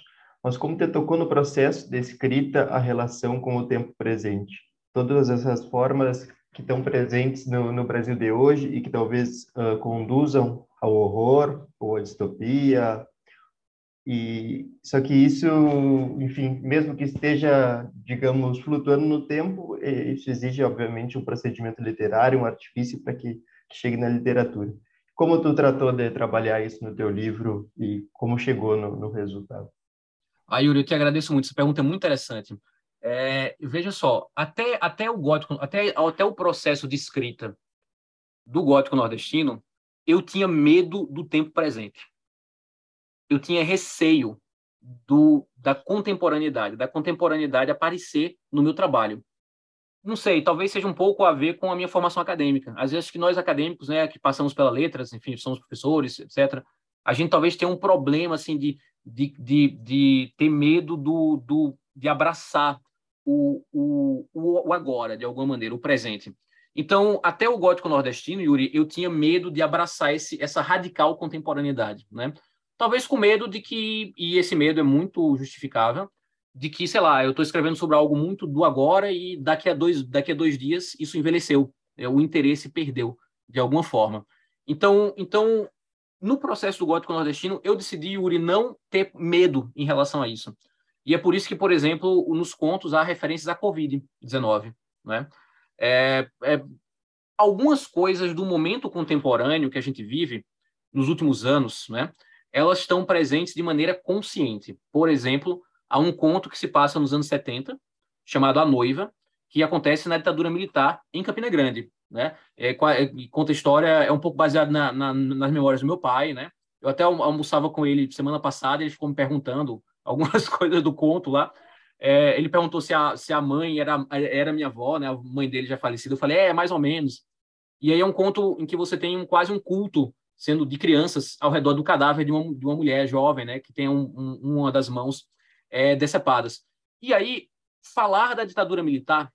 mas como te tocou no processo de escrita a relação com o tempo presente. Todas essas formas que estão presentes no, no Brasil de hoje e que talvez uh, conduzam ao horror ou à distopia. E só que isso, enfim, mesmo que esteja, digamos, flutuando no tempo, isso exige obviamente um procedimento literário, um artifício para que, chegue na literatura. Como tu tratou de trabalhar isso no teu livro e como chegou no, no resultado? Ah, Yuri, eu te agradeço muito. Essa pergunta é muito interessante. É, veja só, até, até o gótico, até, até o processo de escrita do gótico nordestino, eu tinha medo do tempo presente. Eu tinha receio do, da contemporaneidade, da contemporaneidade aparecer no meu trabalho. Não sei, talvez seja um pouco a ver com a minha formação acadêmica. Às vezes que nós acadêmicos, né, que passamos pela letras, enfim, somos professores, etc., a gente talvez tenha um problema assim de, de, de, de ter medo do, do, de abraçar o, o, o agora, de alguma maneira, o presente. Então, até o gótico nordestino, Yuri, eu tinha medo de abraçar esse, essa radical contemporaneidade, né? Talvez com medo de que, e esse medo é muito justificável, de que, sei lá, eu estou escrevendo sobre algo muito do agora e daqui a dois, daqui a dois dias isso envelheceu, é, o interesse perdeu, de alguma forma. Então, então, no processo do gótico nordestino, eu decidi, Yuri, não ter medo em relação a isso. E é por isso que, por exemplo, nos contos há referências à Covid-19, né? É, é, algumas coisas do momento contemporâneo que a gente vive nos últimos anos, né? Elas estão presentes de maneira consciente. Por exemplo, há um conto que se passa nos anos 70, chamado A Noiva, que acontece na ditadura militar em Campina Grande, né? É, conta a história, é um pouco baseado na, na, nas memórias do meu pai, né? Eu até almoçava com ele semana passada, ele ficou me perguntando algumas coisas do conto lá, é, ele perguntou se a, se a mãe era, era minha avó, né? A mãe dele já falecida. Eu falei, é, mais ou menos. E aí é um conto em que você tem um, quase um culto sendo de crianças ao redor do cadáver de uma, de uma mulher jovem, né? Que tem um, um, uma das mãos é, decepadas. E aí, falar da ditadura militar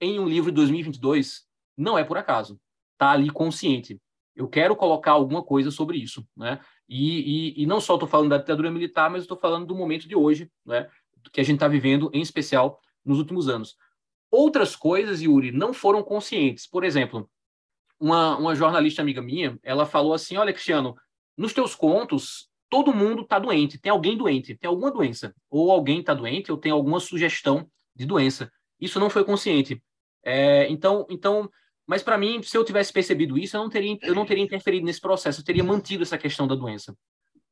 em um livro de 2022 não é por acaso. Tá ali consciente. Eu quero colocar alguma coisa sobre isso, né? E, e, e não só estou falando da ditadura militar, mas estou falando do momento de hoje, né? Que a gente está vivendo, em especial nos últimos anos. Outras coisas, Yuri, não foram conscientes. Por exemplo, uma, uma jornalista amiga minha, ela falou assim: Olha, Cristiano, nos teus contos, todo mundo está doente, tem alguém doente, tem alguma doença. Ou alguém está doente, ou tem alguma sugestão de doença. Isso não foi consciente. É, então, então, mas para mim, se eu tivesse percebido isso, eu não teria, eu não teria interferido nesse processo, eu teria mantido essa questão da doença.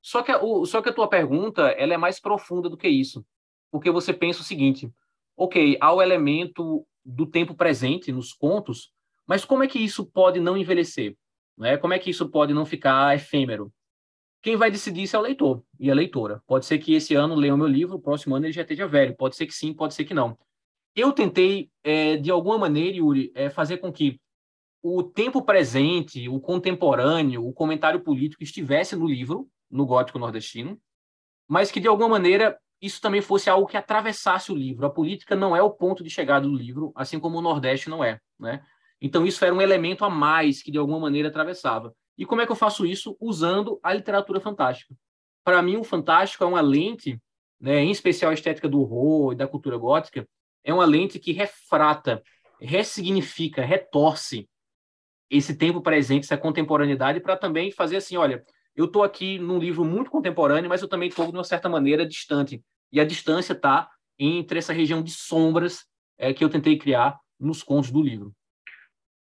Só que, a, o, só que a tua pergunta, ela é mais profunda do que isso porque você pensa o seguinte: ok, há o elemento do tempo presente nos contos, mas como é que isso pode não envelhecer? Né? Como é que isso pode não ficar efêmero? Quem vai decidir isso é o leitor e a leitora. Pode ser que esse ano leia o meu livro, o próximo ano ele já esteja velho. Pode ser que sim, pode ser que não. Eu tentei, é, de alguma maneira, Yuri, é, fazer com que o tempo presente, o contemporâneo, o comentário político estivesse no livro, no Gótico Nordestino, mas que, de alguma maneira, isso também fosse algo que atravessasse o livro. A política não é o ponto de chegada do livro, assim como o Nordeste não é. Né? Então, isso era um elemento a mais que, de alguma maneira, atravessava. E como é que eu faço isso? Usando a literatura fantástica. Para mim, o fantástico é uma lente, né, em especial a estética do horror e da cultura gótica, é uma lente que refrata, ressignifica, retorce esse tempo presente, essa contemporaneidade, para também fazer assim, olha, eu estou aqui num livro muito contemporâneo, mas eu também estou, de uma certa maneira, distante. E a distância está entre essa região de sombras é, que eu tentei criar nos contos do livro.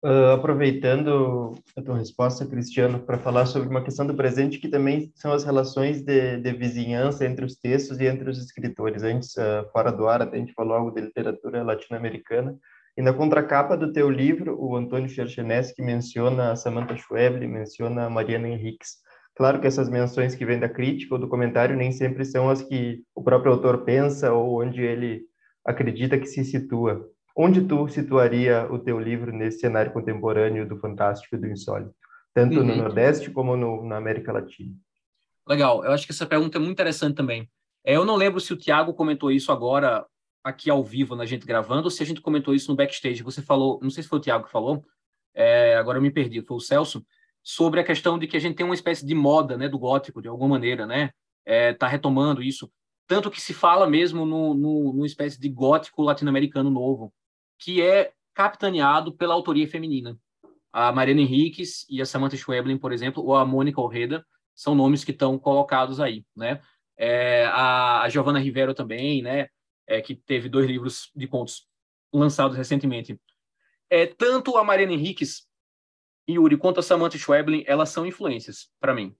Uh, aproveitando a tua resposta, Cristiano, para falar sobre uma questão do presente que também são as relações de, de vizinhança entre os textos e entre os escritores. Antes, uh, fora do ar, a gente falou algo de literatura latino-americana. E na contracapa do teu livro, o Antônio Cherchenesky menciona a Samantha Schweblin, menciona a Mariana Henriques. Claro que essas menções que vêm da crítica ou do comentário nem sempre são as que o próprio autor pensa ou onde ele acredita que se situa. Onde tu situaria o teu livro nesse cenário contemporâneo do fantástico e do insólito, tanto uhum. no Nordeste como no, na América Latina? Legal, eu acho que essa pergunta é muito interessante também. É, eu não lembro se o Tiago comentou isso agora aqui ao vivo na gente gravando ou se a gente comentou isso no backstage. Você falou, não sei se foi o Tiago que falou, é, agora eu me perdi, foi o Celso, sobre a questão de que a gente tem uma espécie de moda, né, do gótico de alguma maneira, né? É, tá retomando isso, tanto que se fala mesmo no, no, no espécie de gótico latino-americano novo, que é capitaneado pela autoria feminina. A Mariana Henriques e a Samantha Schweblin, por exemplo, ou a Mônica Orreda, são nomes que estão colocados aí, né? É, a, a Giovanna Rivero também, né? É, que teve dois livros de contos lançados recentemente. É, tanto a Mariana Henriques, Yuri, quanto a Samantha Schweblin, elas são influências para mim.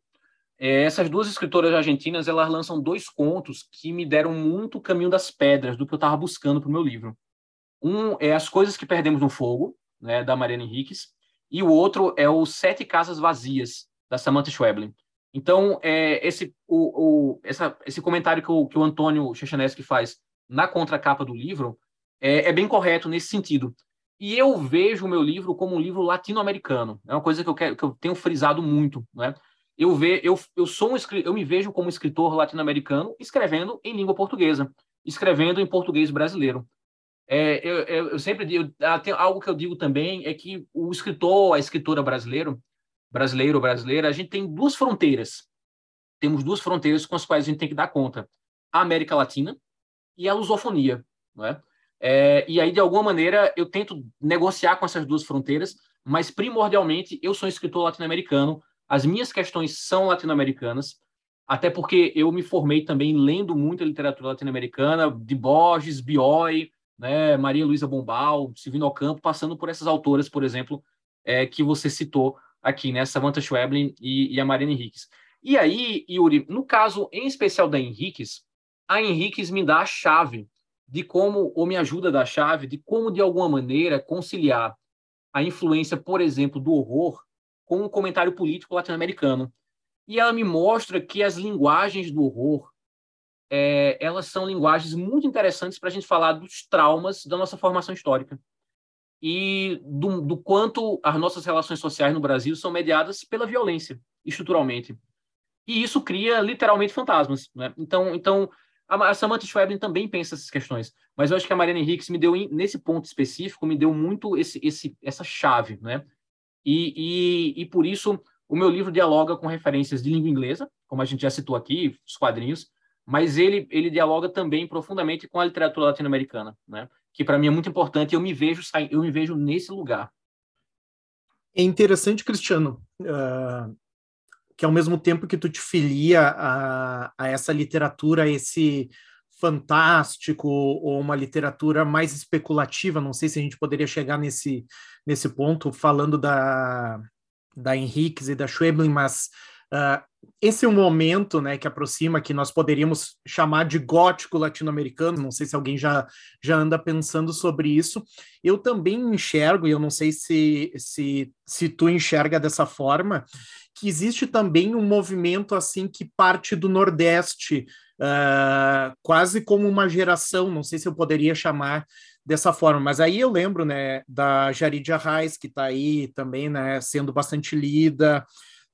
É, essas duas escritoras argentinas, elas lançam dois contos que me deram muito caminho das pedras do que eu estava buscando para o meu livro. Um é As Coisas que Perdemos no Fogo, né, da Mariana Henriques, e o outro é o Sete Casas Vazias, da Samantha Schweblin. Então, é, esse, o, o, essa, esse comentário que o, que o Antônio Chechanesky faz na contracapa do livro é, é, bem correto nesse sentido. E eu vejo o meu livro como um livro latino-americano. É uma coisa que eu, quero, que eu tenho frisado muito. Né? Eu, ve, eu, eu, sou um, eu me vejo como escritor latino-americano escrevendo em língua portuguesa, escrevendo em português brasileiro. É, eu, eu, eu, sempre digo, ah, tem algo que eu digo também é que o escritor, a escritora brasileiro, brasileiro brasileira, a gente tem duas fronteiras. Temos duas fronteiras com as quais a gente tem que dar conta: a América Latina e a lusofonia, não é? É e aí, de alguma maneira, eu tento negociar com essas duas fronteiras, mas primordialmente eu sou um escritor latino-americano, as minhas questões são latino-americanas, até porque eu me formei também lendo muita literatura latino-americana, de Borges, Bioy, né, Maria Luísa Bombal, Silvino Ocampo, passando por essas autoras, por exemplo, é, que você citou aqui, né, Samantha Schweblin e, e a Mariana Henriques. E aí, Yuri, no caso em especial da Henriques, a Henriques me dá a chave de como, ou me ajuda a dar a chave de como, de alguma maneira, conciliar a influência, por exemplo, do horror com um comentário político latino-americano. E ela me mostra que as linguagens do horror é, elas são linguagens muito interessantes para a gente falar dos traumas da nossa formação histórica e do, do, quanto as nossas relações sociais no Brasil são mediadas pela violência, estruturalmente. E isso cria literalmente fantasmas. Né? Então, então a Samantha Schweblin também pensa essas questões, mas eu acho que a Mariana Henriques me deu, nesse ponto específico, me deu muito esse, esse, essa chave. Né? E, e, e por isso o meu livro dialoga com referências de língua inglesa, como a gente já citou aqui, os quadrinhos, mas ele, ele dialoga também profundamente com a literatura latino-americana, né? que para mim é muito importante. Eu me vejo eu me vejo nesse lugar. É interessante, Cristiano, uh, que ao mesmo tempo que tu te filia a, a essa literatura, a esse fantástico ou uma literatura mais especulativa, não sei se a gente poderia chegar nesse, nesse ponto falando da, da Henriques e da Schweblin, mas Uh, esse é um momento né, que aproxima, que nós poderíamos chamar de gótico latino-americano, não sei se alguém já, já anda pensando sobre isso. Eu também enxergo, e eu não sei se, se, se tu enxerga dessa forma, que existe também um movimento assim que parte do Nordeste, uh, quase como uma geração, não sei se eu poderia chamar dessa forma, mas aí eu lembro né, da Jaridia Reis, que está aí também né, sendo bastante lida,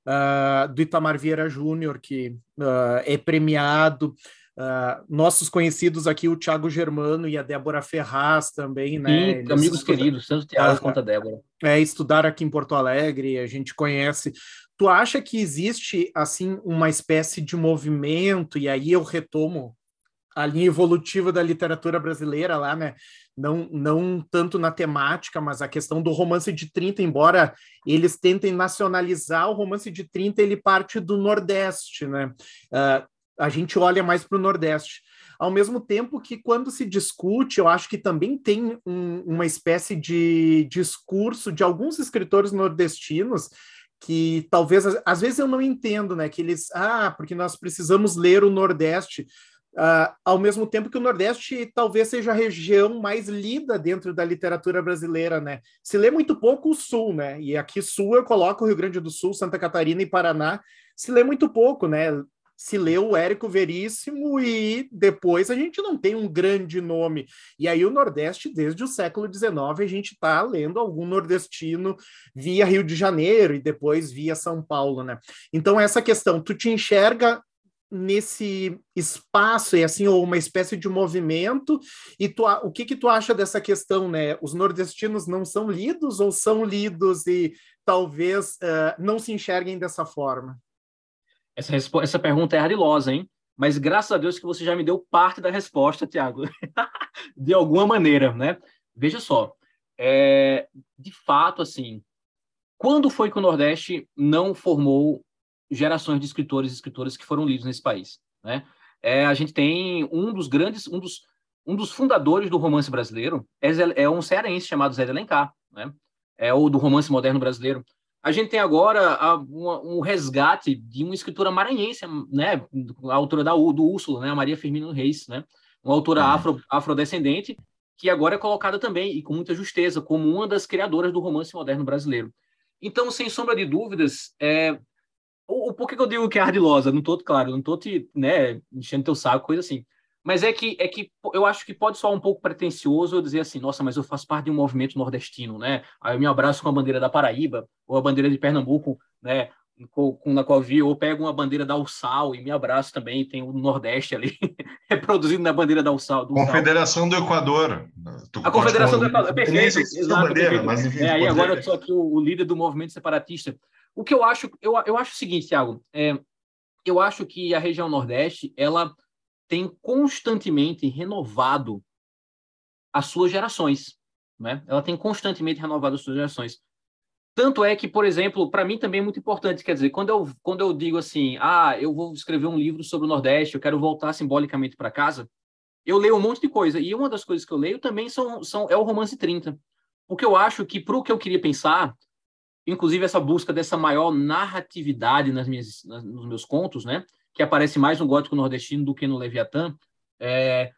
uh, do Itamar Vieira Júnior, que uh, é premiado, Uh, nossos conhecidos aqui, o Thiago Germano e a Débora Ferraz também, né? Sim, amigos queridos, tanto Thiago uh, quanto a Débora. É, estudar aqui em Porto Alegre, a gente conhece. Tu acha que existe, assim, uma espécie de movimento, e aí eu retomo a linha evolutiva da literatura brasileira lá, né? não, não tanto na temática, mas a questão do romance de 30, embora eles tentem nacionalizar, o romance de 30 ele parte do Nordeste, né? Uh, a gente olha mais para o Nordeste. Ao mesmo tempo que, quando se discute, eu acho que também tem um, uma espécie de discurso de alguns escritores nordestinos que talvez às vezes eu não entendo, né? Que eles, ah, porque nós precisamos ler o Nordeste. Uh, ao mesmo tempo que o Nordeste talvez seja a região mais lida dentro da literatura brasileira, né? Se lê muito pouco o Sul, né? E aqui Sul eu coloco o Rio Grande do Sul, Santa Catarina e Paraná. Se lê muito pouco, né? Se lê o Érico Veríssimo e depois a gente não tem um grande nome. E aí o Nordeste, desde o século XIX, a gente está lendo algum nordestino via Rio de Janeiro e depois via São Paulo, né? Então essa questão, tu te enxerga nesse espaço e assim ou uma espécie de movimento e tu, o que que tu acha dessa questão né? Os nordestinos não são lidos ou são lidos e talvez uh, não se enxerguem dessa forma? Essa essa pergunta é ardilosa hein? Mas graças a Deus que você já me deu parte da resposta Tiago de alguma maneira né? Veja só é, de fato assim quando foi que o Nordeste não formou gerações de escritores e escritoras que foram lidos nesse país. Né? É, a gente tem um dos grandes, um dos, um dos fundadores do romance brasileiro é, é um cearense chamado Zé de Alencar, né? é o do romance moderno brasileiro. A gente tem agora a, uma, um resgate de uma escritora maranhense, né, a autora da, do Úrsula, né, a Maria Firmino Reis, né, uma autora uhum. afro, afrodescendente, que agora é colocada também, e com muita justeza, como uma das criadoras do romance moderno brasileiro. Então, sem sombra de dúvidas, é, o, o por que eu digo que é ardilosa? Não tô, claro, não tô te, né, enchendo teu saco, coisa assim. Mas é que, é que eu acho que pode soar um pouco pretencioso eu dizer assim, nossa, mas eu faço parte de um movimento nordestino, né? Aí eu me abraço com a bandeira da Paraíba, ou a bandeira de Pernambuco, né? Com, com, na qual vi, ou pego uma bandeira da Ursal e me abraço também, tem o Nordeste ali, reproduzido na bandeira da Ursal. Do Confederação do Equador. Tu a Confederação do Equador, perfeito. Exato, bandeira, perfeito. Mas, enfim, é, aí agora eu sou aqui o, o líder do movimento separatista. O que eu acho, eu, eu acho o seguinte, Thiago, é, eu acho que a região Nordeste, ela tem constantemente renovado as suas gerações, né? Ela tem constantemente renovado as suas gerações. Tanto é que, por exemplo, para mim também é muito importante, quer dizer, quando eu, quando eu digo assim, ah, eu vou escrever um livro sobre o Nordeste, eu quero voltar simbolicamente para casa, eu leio um monte de coisa. E uma das coisas que eu leio também são, são é o romance 30. Porque eu acho que, para o que eu queria pensar, inclusive essa busca dessa maior narratividade nas minhas, nas, nos meus contos, né, que aparece mais no gótico nordestino do que no Leviatã, é,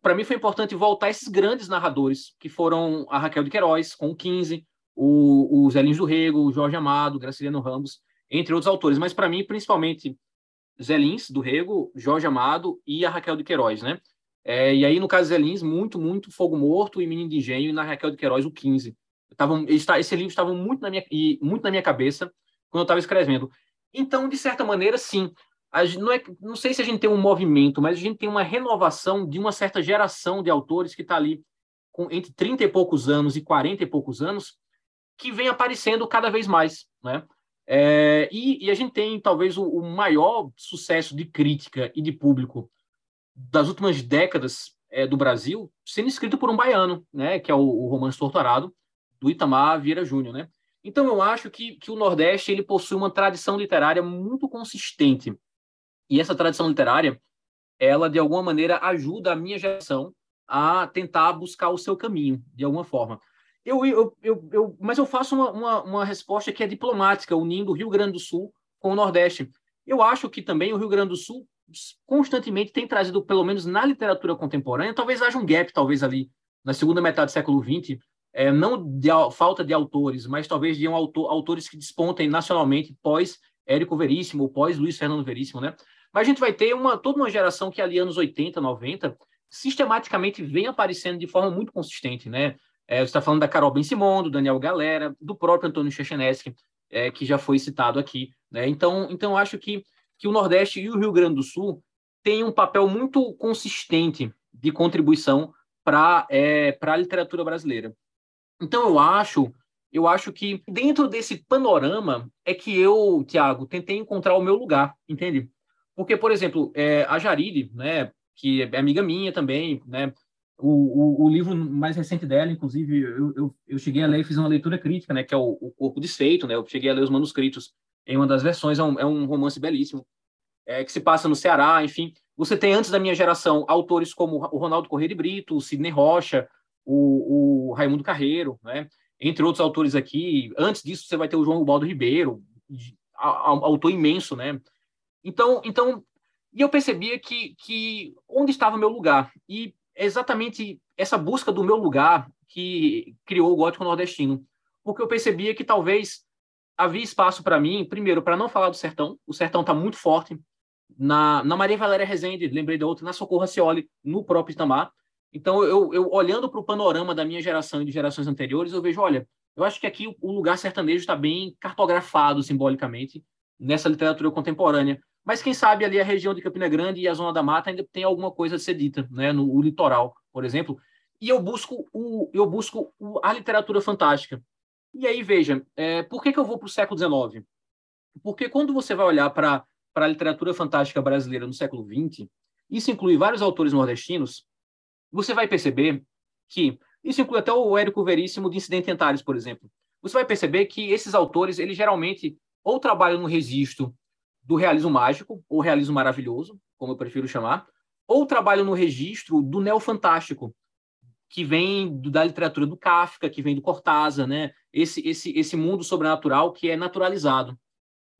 para mim foi importante voltar esses grandes narradores, que foram a Raquel de Queiroz, com o 15, o, o Zé Lins do Rego, o Jorge Amado, Graciliano Ramos, entre outros autores, mas para mim, principalmente, Zé Lins do Rego, Jorge Amado e a Raquel de Queiroz, né? É, e aí, no caso Zé Lins, muito, muito Fogo Morto e Menino de Engenho, e na Raquel de Queiroz, o 15 tavam, esse livro estava muito na minha, muito na minha cabeça quando eu estava escrevendo. Então, de certa maneira, sim. Não, é, não sei se a gente tem um movimento, mas a gente tem uma renovação de uma certa geração de autores que está ali com entre 30 e poucos anos e 40 e poucos anos, que vem aparecendo cada vez mais. Né? É, e, e, a gente tem talvez o, o, maior sucesso de crítica e de público das últimas décadas é, do Brasil sendo escrito por um baiano, né, que é o, o Romance Torturado, do Itamar Vieira Júnior, né? Então eu acho que, que o Nordeste ele possui uma tradição literária muito consistente e essa tradição literária ela de alguma maneira ajuda a minha geração a tentar buscar o seu caminho de alguma forma. Eu, eu, eu, eu mas eu faço uma, uma, uma resposta que é diplomática, unindo o Rio Grande do Sul com o Nordeste. Eu acho que também o Rio Grande do Sul constantemente tem trazido, pelo menos na literatura contemporânea, talvez haja um gap, talvez ali na segunda metade do século XX, é, não de falta de autores, mas talvez de um autor, autores que despontem nacionalmente pós Érico Veríssimo, pós Luiz Fernando Veríssimo, né? Mas a gente vai ter uma, toda uma geração que ali anos 80, 90, sistematicamente vem aparecendo de forma muito consistente, né? É, você está falando da Carol Ben-Simon, do Daniel Galera, do próprio Antônio Chechenesky, é, que já foi citado aqui, né? Então, então acho que, que o Nordeste e o Rio Grande do Sul têm um papel muito consistente de contribuição para é, a literatura brasileira. Então eu acho eu acho que dentro desse panorama é que eu, Tiago, tentei encontrar o meu lugar, entende? Porque, por exemplo, é, a Jaride, né, que é amiga minha também, né, o, o, o, livro mais recente dela, inclusive, eu, eu, eu, cheguei a ler e fiz uma leitura crítica, né, que é o, o Corpo Desfeito, né, eu cheguei a ler os manuscritos em uma das versões, é um, é um romance belíssimo, é, que se passa no Ceará, enfim. Você tem, antes da minha geração, autores como o Ronaldo Corrêa de Brito, o Sidney Rocha, o, o Raimundo Carreiro, né, entre outros autores aqui. Antes disso, você vai ter o João Ubaldo Ribeiro, autor imenso, né? Então, então, e eu percebia que, que onde estava o meu lugar. E exatamente essa busca do meu lugar que criou o gótico nordestino, porque eu percebia que talvez havia espaço para mim, primeiro, para não falar do sertão, o sertão está muito forte. Na, na Maria Valéria Rezende, lembrei da outra, na Socorro Racioli, no próprio Itamar, então, eu, eu olhando para o panorama da minha geração e de gerações anteriores, eu vejo, olha, eu acho que aqui o, lugar sertanejo está bem cartografado simbolicamente nessa literatura contemporânea. Mas quem sabe ali a região de Campina Grande e a Zona da Mata ainda tem alguma coisa a ser dita, né? No o litoral, por exemplo. E eu busco o, eu busco o, a literatura fantástica. E aí veja, é, por que, que eu vou para o século XIX? Porque quando você vai olhar para a literatura fantástica brasileira no século XX, isso inclui vários autores nordestinos você vai perceber que isso inclui até o Érico Veríssimo de Incidententários, por exemplo. Você vai perceber que esses autores, eles geralmente ou trabalham no registro do realismo mágico, ou realismo maravilhoso, como eu prefiro chamar, ou trabalham no registro do neofantástico, que vem da literatura do Kafka, que vem do Cortázar, né? Esse, esse, esse mundo sobrenatural que é naturalizado.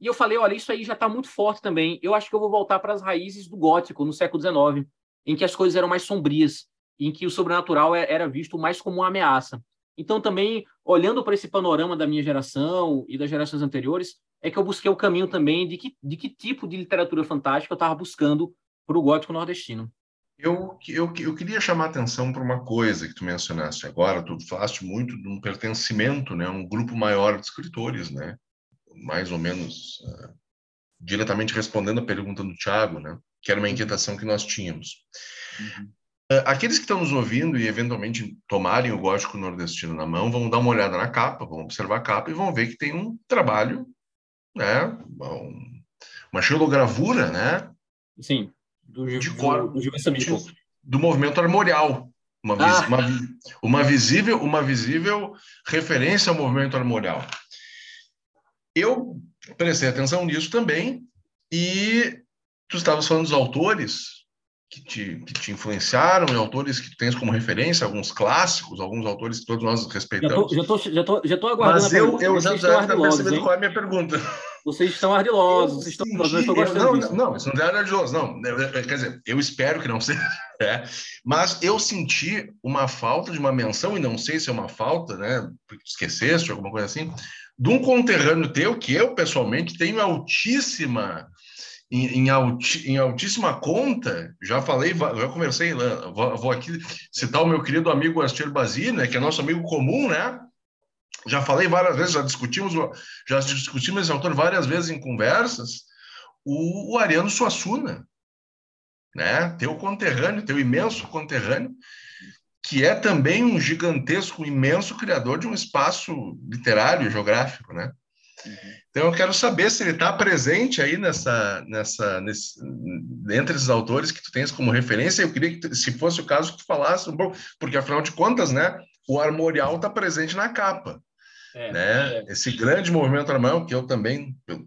E eu falei, olha, isso aí já está muito forte também. Eu acho que eu vou voltar para as raízes do gótico no século XIX, em que as coisas eram mais sombrias, em que o sobrenatural é, era visto mais como uma ameaça. Então, também, olhando para esse panorama da minha geração e das gerações anteriores, é que eu busquei o caminho também de que, de que tipo de literatura fantástica eu estava buscando para o gótico nordestino. Eu, eu, eu queria chamar a atenção para uma coisa que tu mencionaste agora, tu falaste muito de um pertencimento, né, um grupo maior de escritores, né, mais ou menos uh, diretamente respondendo a pergunta do Tiago, né, que era uma inquietação que nós tínhamos. Uhum. Eh, aqueles que estão nos ouvindo e eventualmente tomarem o gótico nordestino na mão vão dar uma olhada na capa, vão observar a capa e vão ver que tem um trabalho, né, um, uma xilogravura, né? Sim, do, de cor, do, do, do movimento armorial, uma, ah. uma, uma, visível, uma visível referência ao movimento armorial. Eu prestei atenção nisso também e tu estavas falando dos autores que te, que te influenciaram e autores que tu tens como referência, alguns clássicos, alguns autores que todos nós respeitamos. Já estou já tô, já tô aguardando. Mas eu, eu já estou percebendo qual é a minha pergunta. Vocês estão ardilosos, vocês estão eu estou gostando não, disso. Não, isso não é ardiloso, não. Quer dizer, eu espero que não seja, é. mas eu senti uma falta de uma menção, e não sei se é uma falta, né, porque esqueceste, alguma coisa assim, de um conterrâneo teu, que eu, pessoalmente, tenho altíssima em, em, em, altíssima conta, já falei, já conversei, vou, vou aqui citar o meu querido amigo Astir Basile, né, que é nosso amigo comum, né? Já falei várias vezes, já discutimos, já discutimos esse autor várias vezes em conversas, o, o Ariano Suassuna, né? Teu conterrâneo, teu imenso conterrâneo, que é também um gigantesco, imenso criador de um espaço literário e geográfico, né? Então eu quero saber se ele está presente aí nessa, nessa, nesse, entre esses autores que tu tens como referência. Eu queria que, se fosse o caso, que tu falasse um pouco, porque afinal de contas, né, o armorial está presente na capa. É, né? É. Esse grande movimento armorial que eu também, pelo,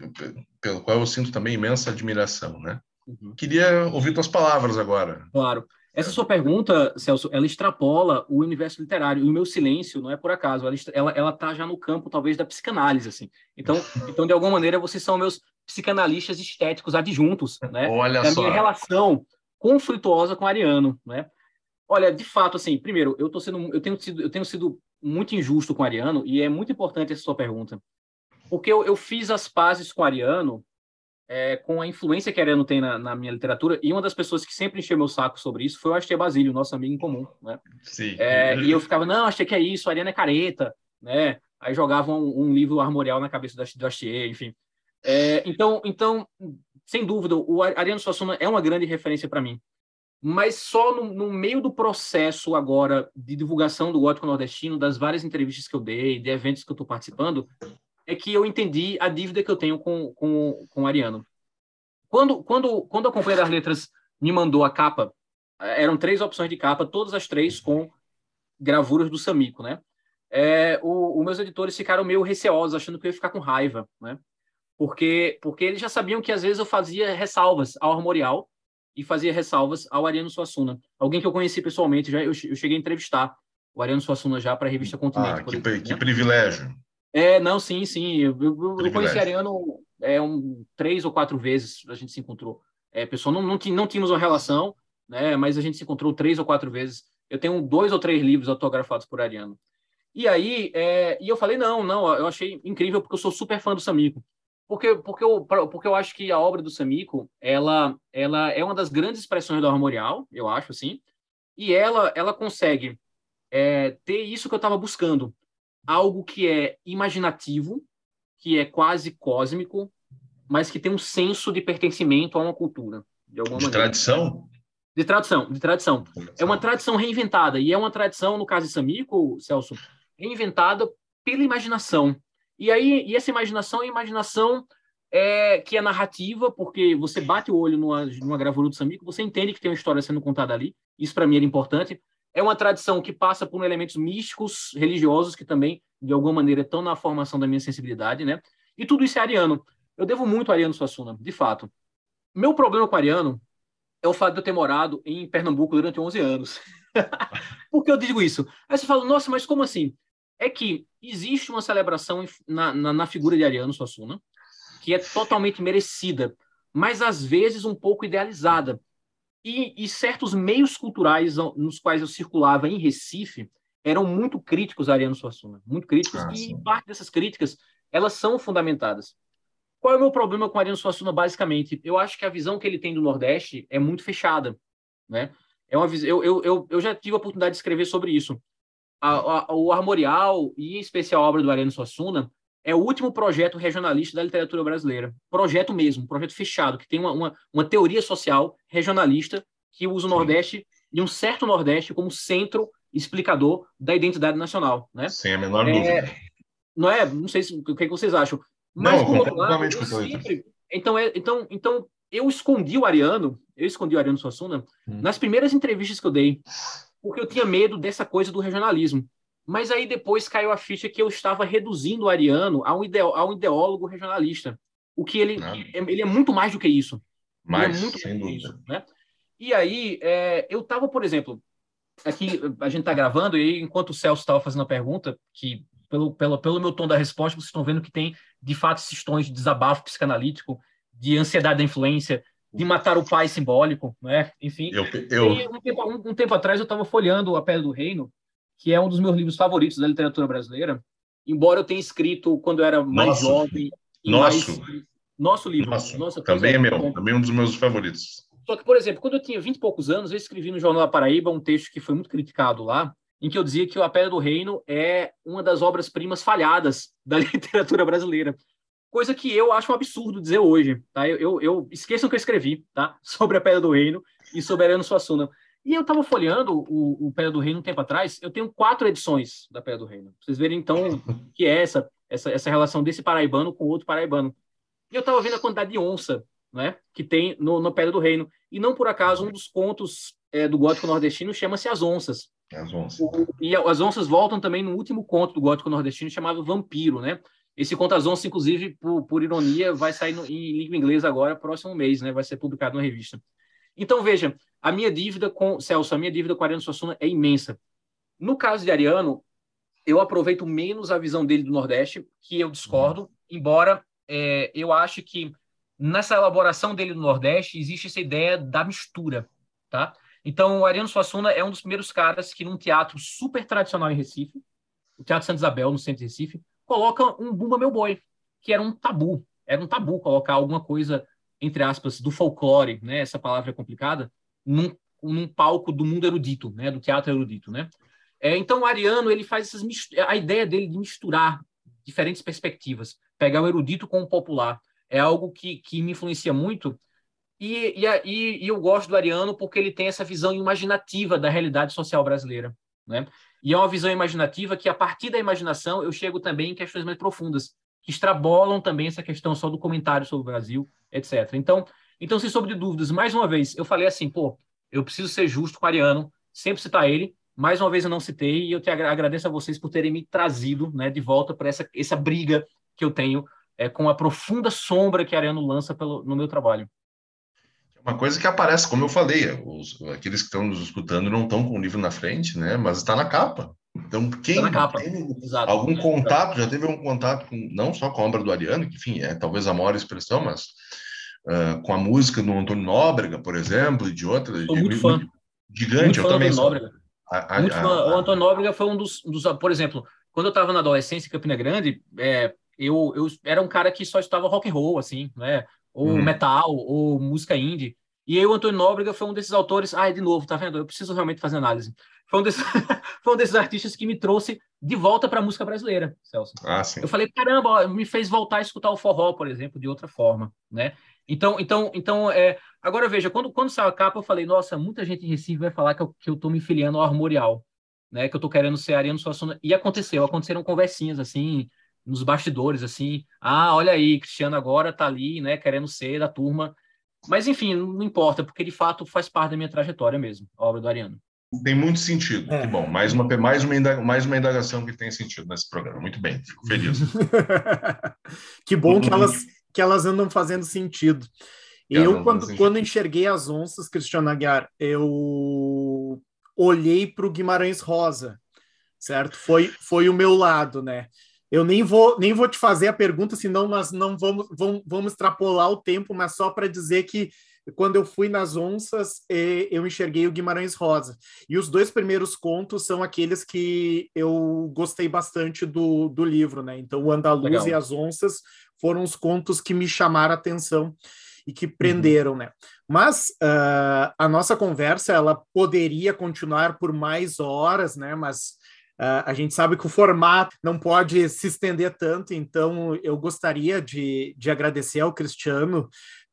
pelo, qual eu sinto também imensa admiração, né? Uhum. Queria ouvir tuas palavras agora. Claro. Essa sua pergunta, Celso, ela extrapola o universo literário. E o meu silêncio não é por acaso. Ela ela tá já no campo talvez da psicanálise assim. Então, então de alguma maneira vocês são meus psicanalistas estéticos adjuntos, né? Olha da só. minha relação conflituosa com o Ariano, né? Olha, de fato, assim, primeiro, eu tô sendo, eu tenho sido, eu tenho sido muito injusto com o Ariano e é muito importante essa sua pergunta, porque eu, eu fiz as pazes com o Ariano, é, com a influência que o Ariano tem na, na, minha literatura e uma das pessoas que sempre encheu meu saco sobre isso foi o Astia Basílio, nosso amigo em comum, né? Sim. É, e eu ficava, não, achei que é isso, o Ariano é careta, né? Aí jogavam um, um livro armorial na cabeça do Astier, enfim. É, então, então, sem dúvida, o Ariano Suassuna é uma grande referência para mim. Mas só no, no, meio do processo agora de divulgação do gótico nordestino, das várias entrevistas que eu dei, de eventos que eu estou participando, é que eu entendi a dívida que eu tenho com, com, com o Ariano. Quando, quando, quando a Companhia das Letras me mandou a capa, eram três opções de capa, todas as três com gravuras do Samico, né? É, os meus editores ficaram meio receosos, achando que eu ia ficar com raiva, né? porque, porque eles já sabiam que às vezes eu fazia ressalvas ao Armorial e fazia ressalvas ao Ariano Suassuna. Alguém que eu conheci pessoalmente, já eu, eu cheguei a entrevistar o Ariano Suassuna já para a revista Continente. Ah, que, exemplo, que né? privilégio. É, não, sim, sim. Eu, eu, eu conheci Ariano é, um, três ou quatro vezes, a gente se encontrou. É, pessoal, não, não, não tínhamos uma relação, né, mas a gente se encontrou três ou quatro vezes. Eu tenho dois ou três livros autografados por Ariano. E aí, é, e eu falei, não, não, eu achei incrível porque eu sou super fã do Samico porque, porque, eu, porque eu acho que a obra do Samico, ela, ela é uma das grandes expressões do armorial, eu acho, assim, e ela, ela consegue é, ter isso que eu estava buscando, algo que é imaginativo, que é quase cósmico, mas que tem um senso de pertencimento a uma cultura, de alguma de maneira. tradição? De tradição, de tradição. É uma tradição reinventada, e é uma tradição, no caso de Samico, Celso, reinventada pela imaginação, e aí, e essa imaginação é a imaginação é, que é narrativa, porque você bate o olho numa, numa gravura do Samico, você entende que tem uma história sendo contada ali. Isso para mim era importante. É uma tradição que passa por elementos místicos, religiosos, que também, de alguma maneira, estão na formação da minha sensibilidade, né? E tudo isso é ariano. Eu devo muito a Ariano Suassuna, de fato. Meu problema com Ariano é o fato de eu ter morado em Pernambuco durante 11 anos. Por que eu digo isso? Aí você fala, nossa, mas como assim? é que existe uma celebração na, na, na figura de Ariano Suassuna, que é totalmente merecida, mas às vezes um pouco idealizada. E, e, certos meios culturais nos quais eu circulava em Recife eram muito críticos a Ariano Suassuna, muito críticos, ah, e parte dessas críticas elas são fundamentadas. Qual é o meu problema com Ariano Suassuna, basicamente? Eu acho que a visão que ele tem do Nordeste é muito fechada. Né? É uma, eu, eu, eu, eu já tive a oportunidade de escrever sobre isso a, a, o Armorial, e em especial a obra do Ariano Suassuna, é o último projeto regionalista da literatura brasileira. Projeto mesmo, projeto fechado, que tem uma, uma, uma teoria social regionalista que usa o Nordeste e um certo Nordeste como centro explicador da identidade nacional. Né? Sem a menor é, dúvida. Não é? Não sei se, o que, é que vocês acham. Mas, não, por outro lado, eu sempre, então, é, então, então, eu escondi o Ariano, eu escondi o Ariano Suassuna hum. nas primeiras entrevistas que eu dei porque eu tinha medo dessa coisa do regionalismo. Mas aí depois caiu a ficha que eu estava reduzindo o Ariano a um, a um ideólogo regionalista. O que ele, é, ele é muito mais do que isso. Mais, é muito sem dúvida. Isso, né? E aí, é, eu estava, por exemplo, aqui a gente está gravando, e enquanto o Celso estava fazendo a pergunta, que pelo, pelo, pelo meu tom da resposta, vocês estão vendo que tem, de fato, esses tons de desabafo psicanalítico, de ansiedade da influência, de matar o pai simbólico, né? Enfim. Eu, eu... Um, tempo, um, um, tempo, atrás eu estava folheando A Pedra do Reino, que é um dos meus livros favoritos da literatura brasileira, embora eu tenha escrito quando eu era mais Nosso. jovem. Nosso. Mais... Nosso livro. Nosso. Nossa, também é meu, também é um dos meus favoritos. Só que, por exemplo, quando eu tinha 20 e poucos anos, eu escrevi no Jornal da Paraíba um texto que foi muito criticado lá, em que eu dizia que A Pedra do Reino é uma das obras-primas falhadas da literatura brasileira coisa que eu acho um absurdo dizer hoje, tá? Eu, eu, eu esqueçam que eu escrevi, tá? Sobre a Pedra do Reino e sobre Ariano Suassuna. E eu estava folheando o, o Pedra do Reino um tempo atrás, eu tenho quatro edições da Pedra do Reino. Vocês verem, então, o que é essa, essa, essa relação desse paraibano com outro paraibano. E eu estava vendo a quantidade de onça né, que tem no, no Pedra do Reino. E não por acaso, um dos contos é, do gótico nordestino chama-se As Onças. As Onças. O, e as onças voltam também no último conto do gótico nordestino chamado Vampiro, né? Esse Contas Onças, inclusive, por, por ironia, vai sair no, em língua inglesa agora, próximo mês, né? Vai ser publicado na revista. Então, veja, a minha dívida com Celso, a minha dívida com Ariano Suassuna é imensa. No caso de Ariano, eu aproveito menos a visão dele do Nordeste, que eu discordo, uhum. embora é, eu ache que nessa elaboração dele no Nordeste, existe essa ideia da mistura, tá? Então, o Ariano Suassuna é um dos primeiros caras que, num teatro super tradicional em Recife, o Teatro Santa Isabel, no centro de Recife, coloca um Bumba Meu Boi, que era um tabu. Era um tabu colocar alguma coisa, entre aspas, do folclore, né? Essa palavra é complicada, num, num palco do mundo erudito, né? Do teatro erudito, né? É, então, o Ariano, ele faz essas a ideia dele de misturar diferentes perspectivas, pegar o erudito com o popular, é algo que, que me influencia muito. E, e, e eu gosto do Ariano porque ele tem essa visão imaginativa da realidade social brasileira. Né? E é uma visão imaginativa que, a partir da imaginação, eu chego também em questões mais profundas, que extrabolam também essa questão só do comentário sobre o Brasil, etc. Então, então sem sombra de dúvidas, mais uma vez, eu falei assim, pô, eu preciso ser justo com o Ariano, sempre citar ele, mais uma vez eu não citei, e eu te agradeço a vocês por terem me trazido né, de volta para essa, essa briga que eu tenho é, com a profunda sombra que Ariano lança pelo, no meu trabalho. Uma coisa que aparece, como eu falei, os, aqueles que estão nos escutando não estão com o livro na frente, né? Mas está na capa. Então, quem tá capa. tem Exato. algum contato, já teve um contato com, não só com a obra do Ariano, que, enfim, é talvez a maior expressão, mas uh, com a música do Antônio Nóbrega, por exemplo, e de outras. Sou muito fã. Gigante, muito eu fã também sou. A, a, muito fã. A, o Antônio Nóbrega foi um dos, dos, por exemplo, quando eu estava na adolescência em Campina Grande, é, eu, eu era um cara que só estava rock and roll, assim, né? Ou hum. metal, ou música indie. E aí o Antônio Nóbrega foi um desses autores. Ah, de novo, tá vendo? Eu preciso realmente fazer análise. Foi um desses, foi um desses artistas que me trouxe de volta para a música brasileira, Celso. Ah. Eu falei, caramba, ó, me fez voltar a escutar o forró, por exemplo, de outra forma, né? Então, então, então, é, agora veja, quando, quando saiu a capa, eu falei, nossa, muita gente em Recife vai falar que eu, que eu tô me filiando ao Armorial, né? Que eu tô querendo ser Ariano Suassuna. E aconteceu, aconteceram conversinhas assim, nos bastidores, assim, ah, olha aí, Cristiano agora tá ali, né, querendo ser da turma. Mas, enfim, não importa, porque de fato faz parte da minha trajetória mesmo, a obra do Ariano. Tem muito sentido. É. Que bom. Mais uma, mais, uma indaga, mais uma indagação que tem sentido nesse programa. Muito bem, fico feliz. que bom que elas, que elas andam fazendo sentido. Eu, quando, quando enxerguei as onças, Cristiano Aguiar, eu olhei para o Guimarães Rosa, certo? Foi, foi o meu lado, né? Eu nem vou, nem vou te fazer a pergunta, senão nós não vamos, vamos, vamos extrapolar o tempo, mas só para dizer que quando eu fui nas onças, eu enxerguei o Guimarães Rosa. E os dois primeiros contos são aqueles que eu gostei bastante do, do livro, né? Então, o Andaluz Legal. e as Onças foram os contos que me chamaram a atenção e que prenderam, uhum. né? Mas uh, a nossa conversa ela poderia continuar por mais horas, né? Mas Uh, a gente sabe que o formato não pode se estender tanto, então eu gostaria de, de agradecer ao Cristiano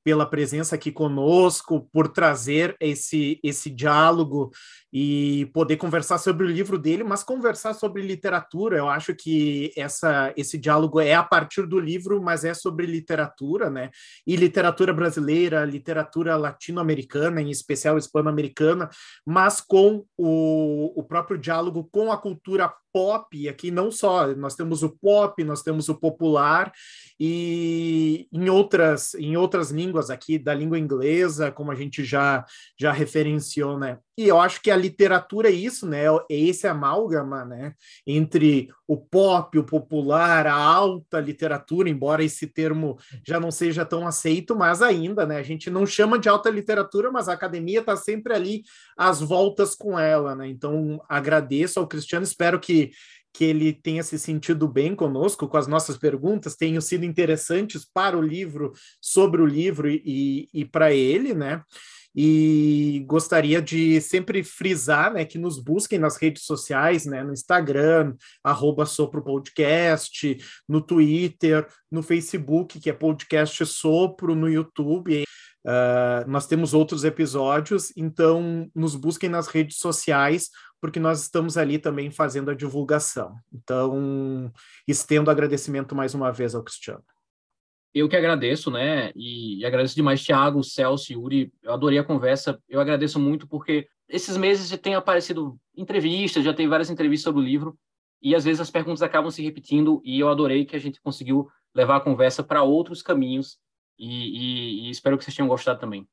pela presença aqui conosco, por trazer esse, esse diálogo e poder conversar sobre o livro dele, mas conversar sobre literatura. Eu acho que essa, esse diálogo é a partir do livro, mas é sobre literatura, né? E literatura brasileira, literatura latino-americana, em especial hispano-americana, mas com o, o próprio diálogo com a cultura pop, aqui não só, nós temos o pop, nós temos o popular, e em outras, em outras línguas aqui, da língua inglesa, como a gente já, já referenciou, né? E eu acho que a literatura é isso, né? É esse amálgama, né? Entre o pop, o popular, a alta literatura, embora esse termo já não seja tão aceito, mas ainda, né? A gente não chama de alta literatura, mas a academia está sempre ali às voltas com ela, né? Então agradeço ao Cristiano, espero que que ele tenha se sentido bem conosco, com as nossas perguntas, tenham sido interessantes para o livro, sobre o livro e, e para ele, né? E gostaria de sempre frisar, né, que nos busquem nas redes sociais, né, no Instagram, arroba Sopro Podcast, no Twitter, no Facebook, que é Podcast Sopro, no YouTube. Uh, nós temos outros episódios, então nos busquem nas redes sociais, porque nós estamos ali também fazendo a divulgação. Então, estendo agradecimento mais uma vez ao Cristiano. Eu que agradeço, né? E, e agradeço demais, Thiago, Celso, Yuri. Eu adorei a conversa. Eu agradeço muito porque esses meses já tem aparecido entrevistas, já tem várias entrevistas sobre o livro, e às vezes as perguntas acabam se repetindo, e eu adorei que a gente conseguiu levar a conversa para outros caminhos, e, e, e espero que vocês tenham gostado também.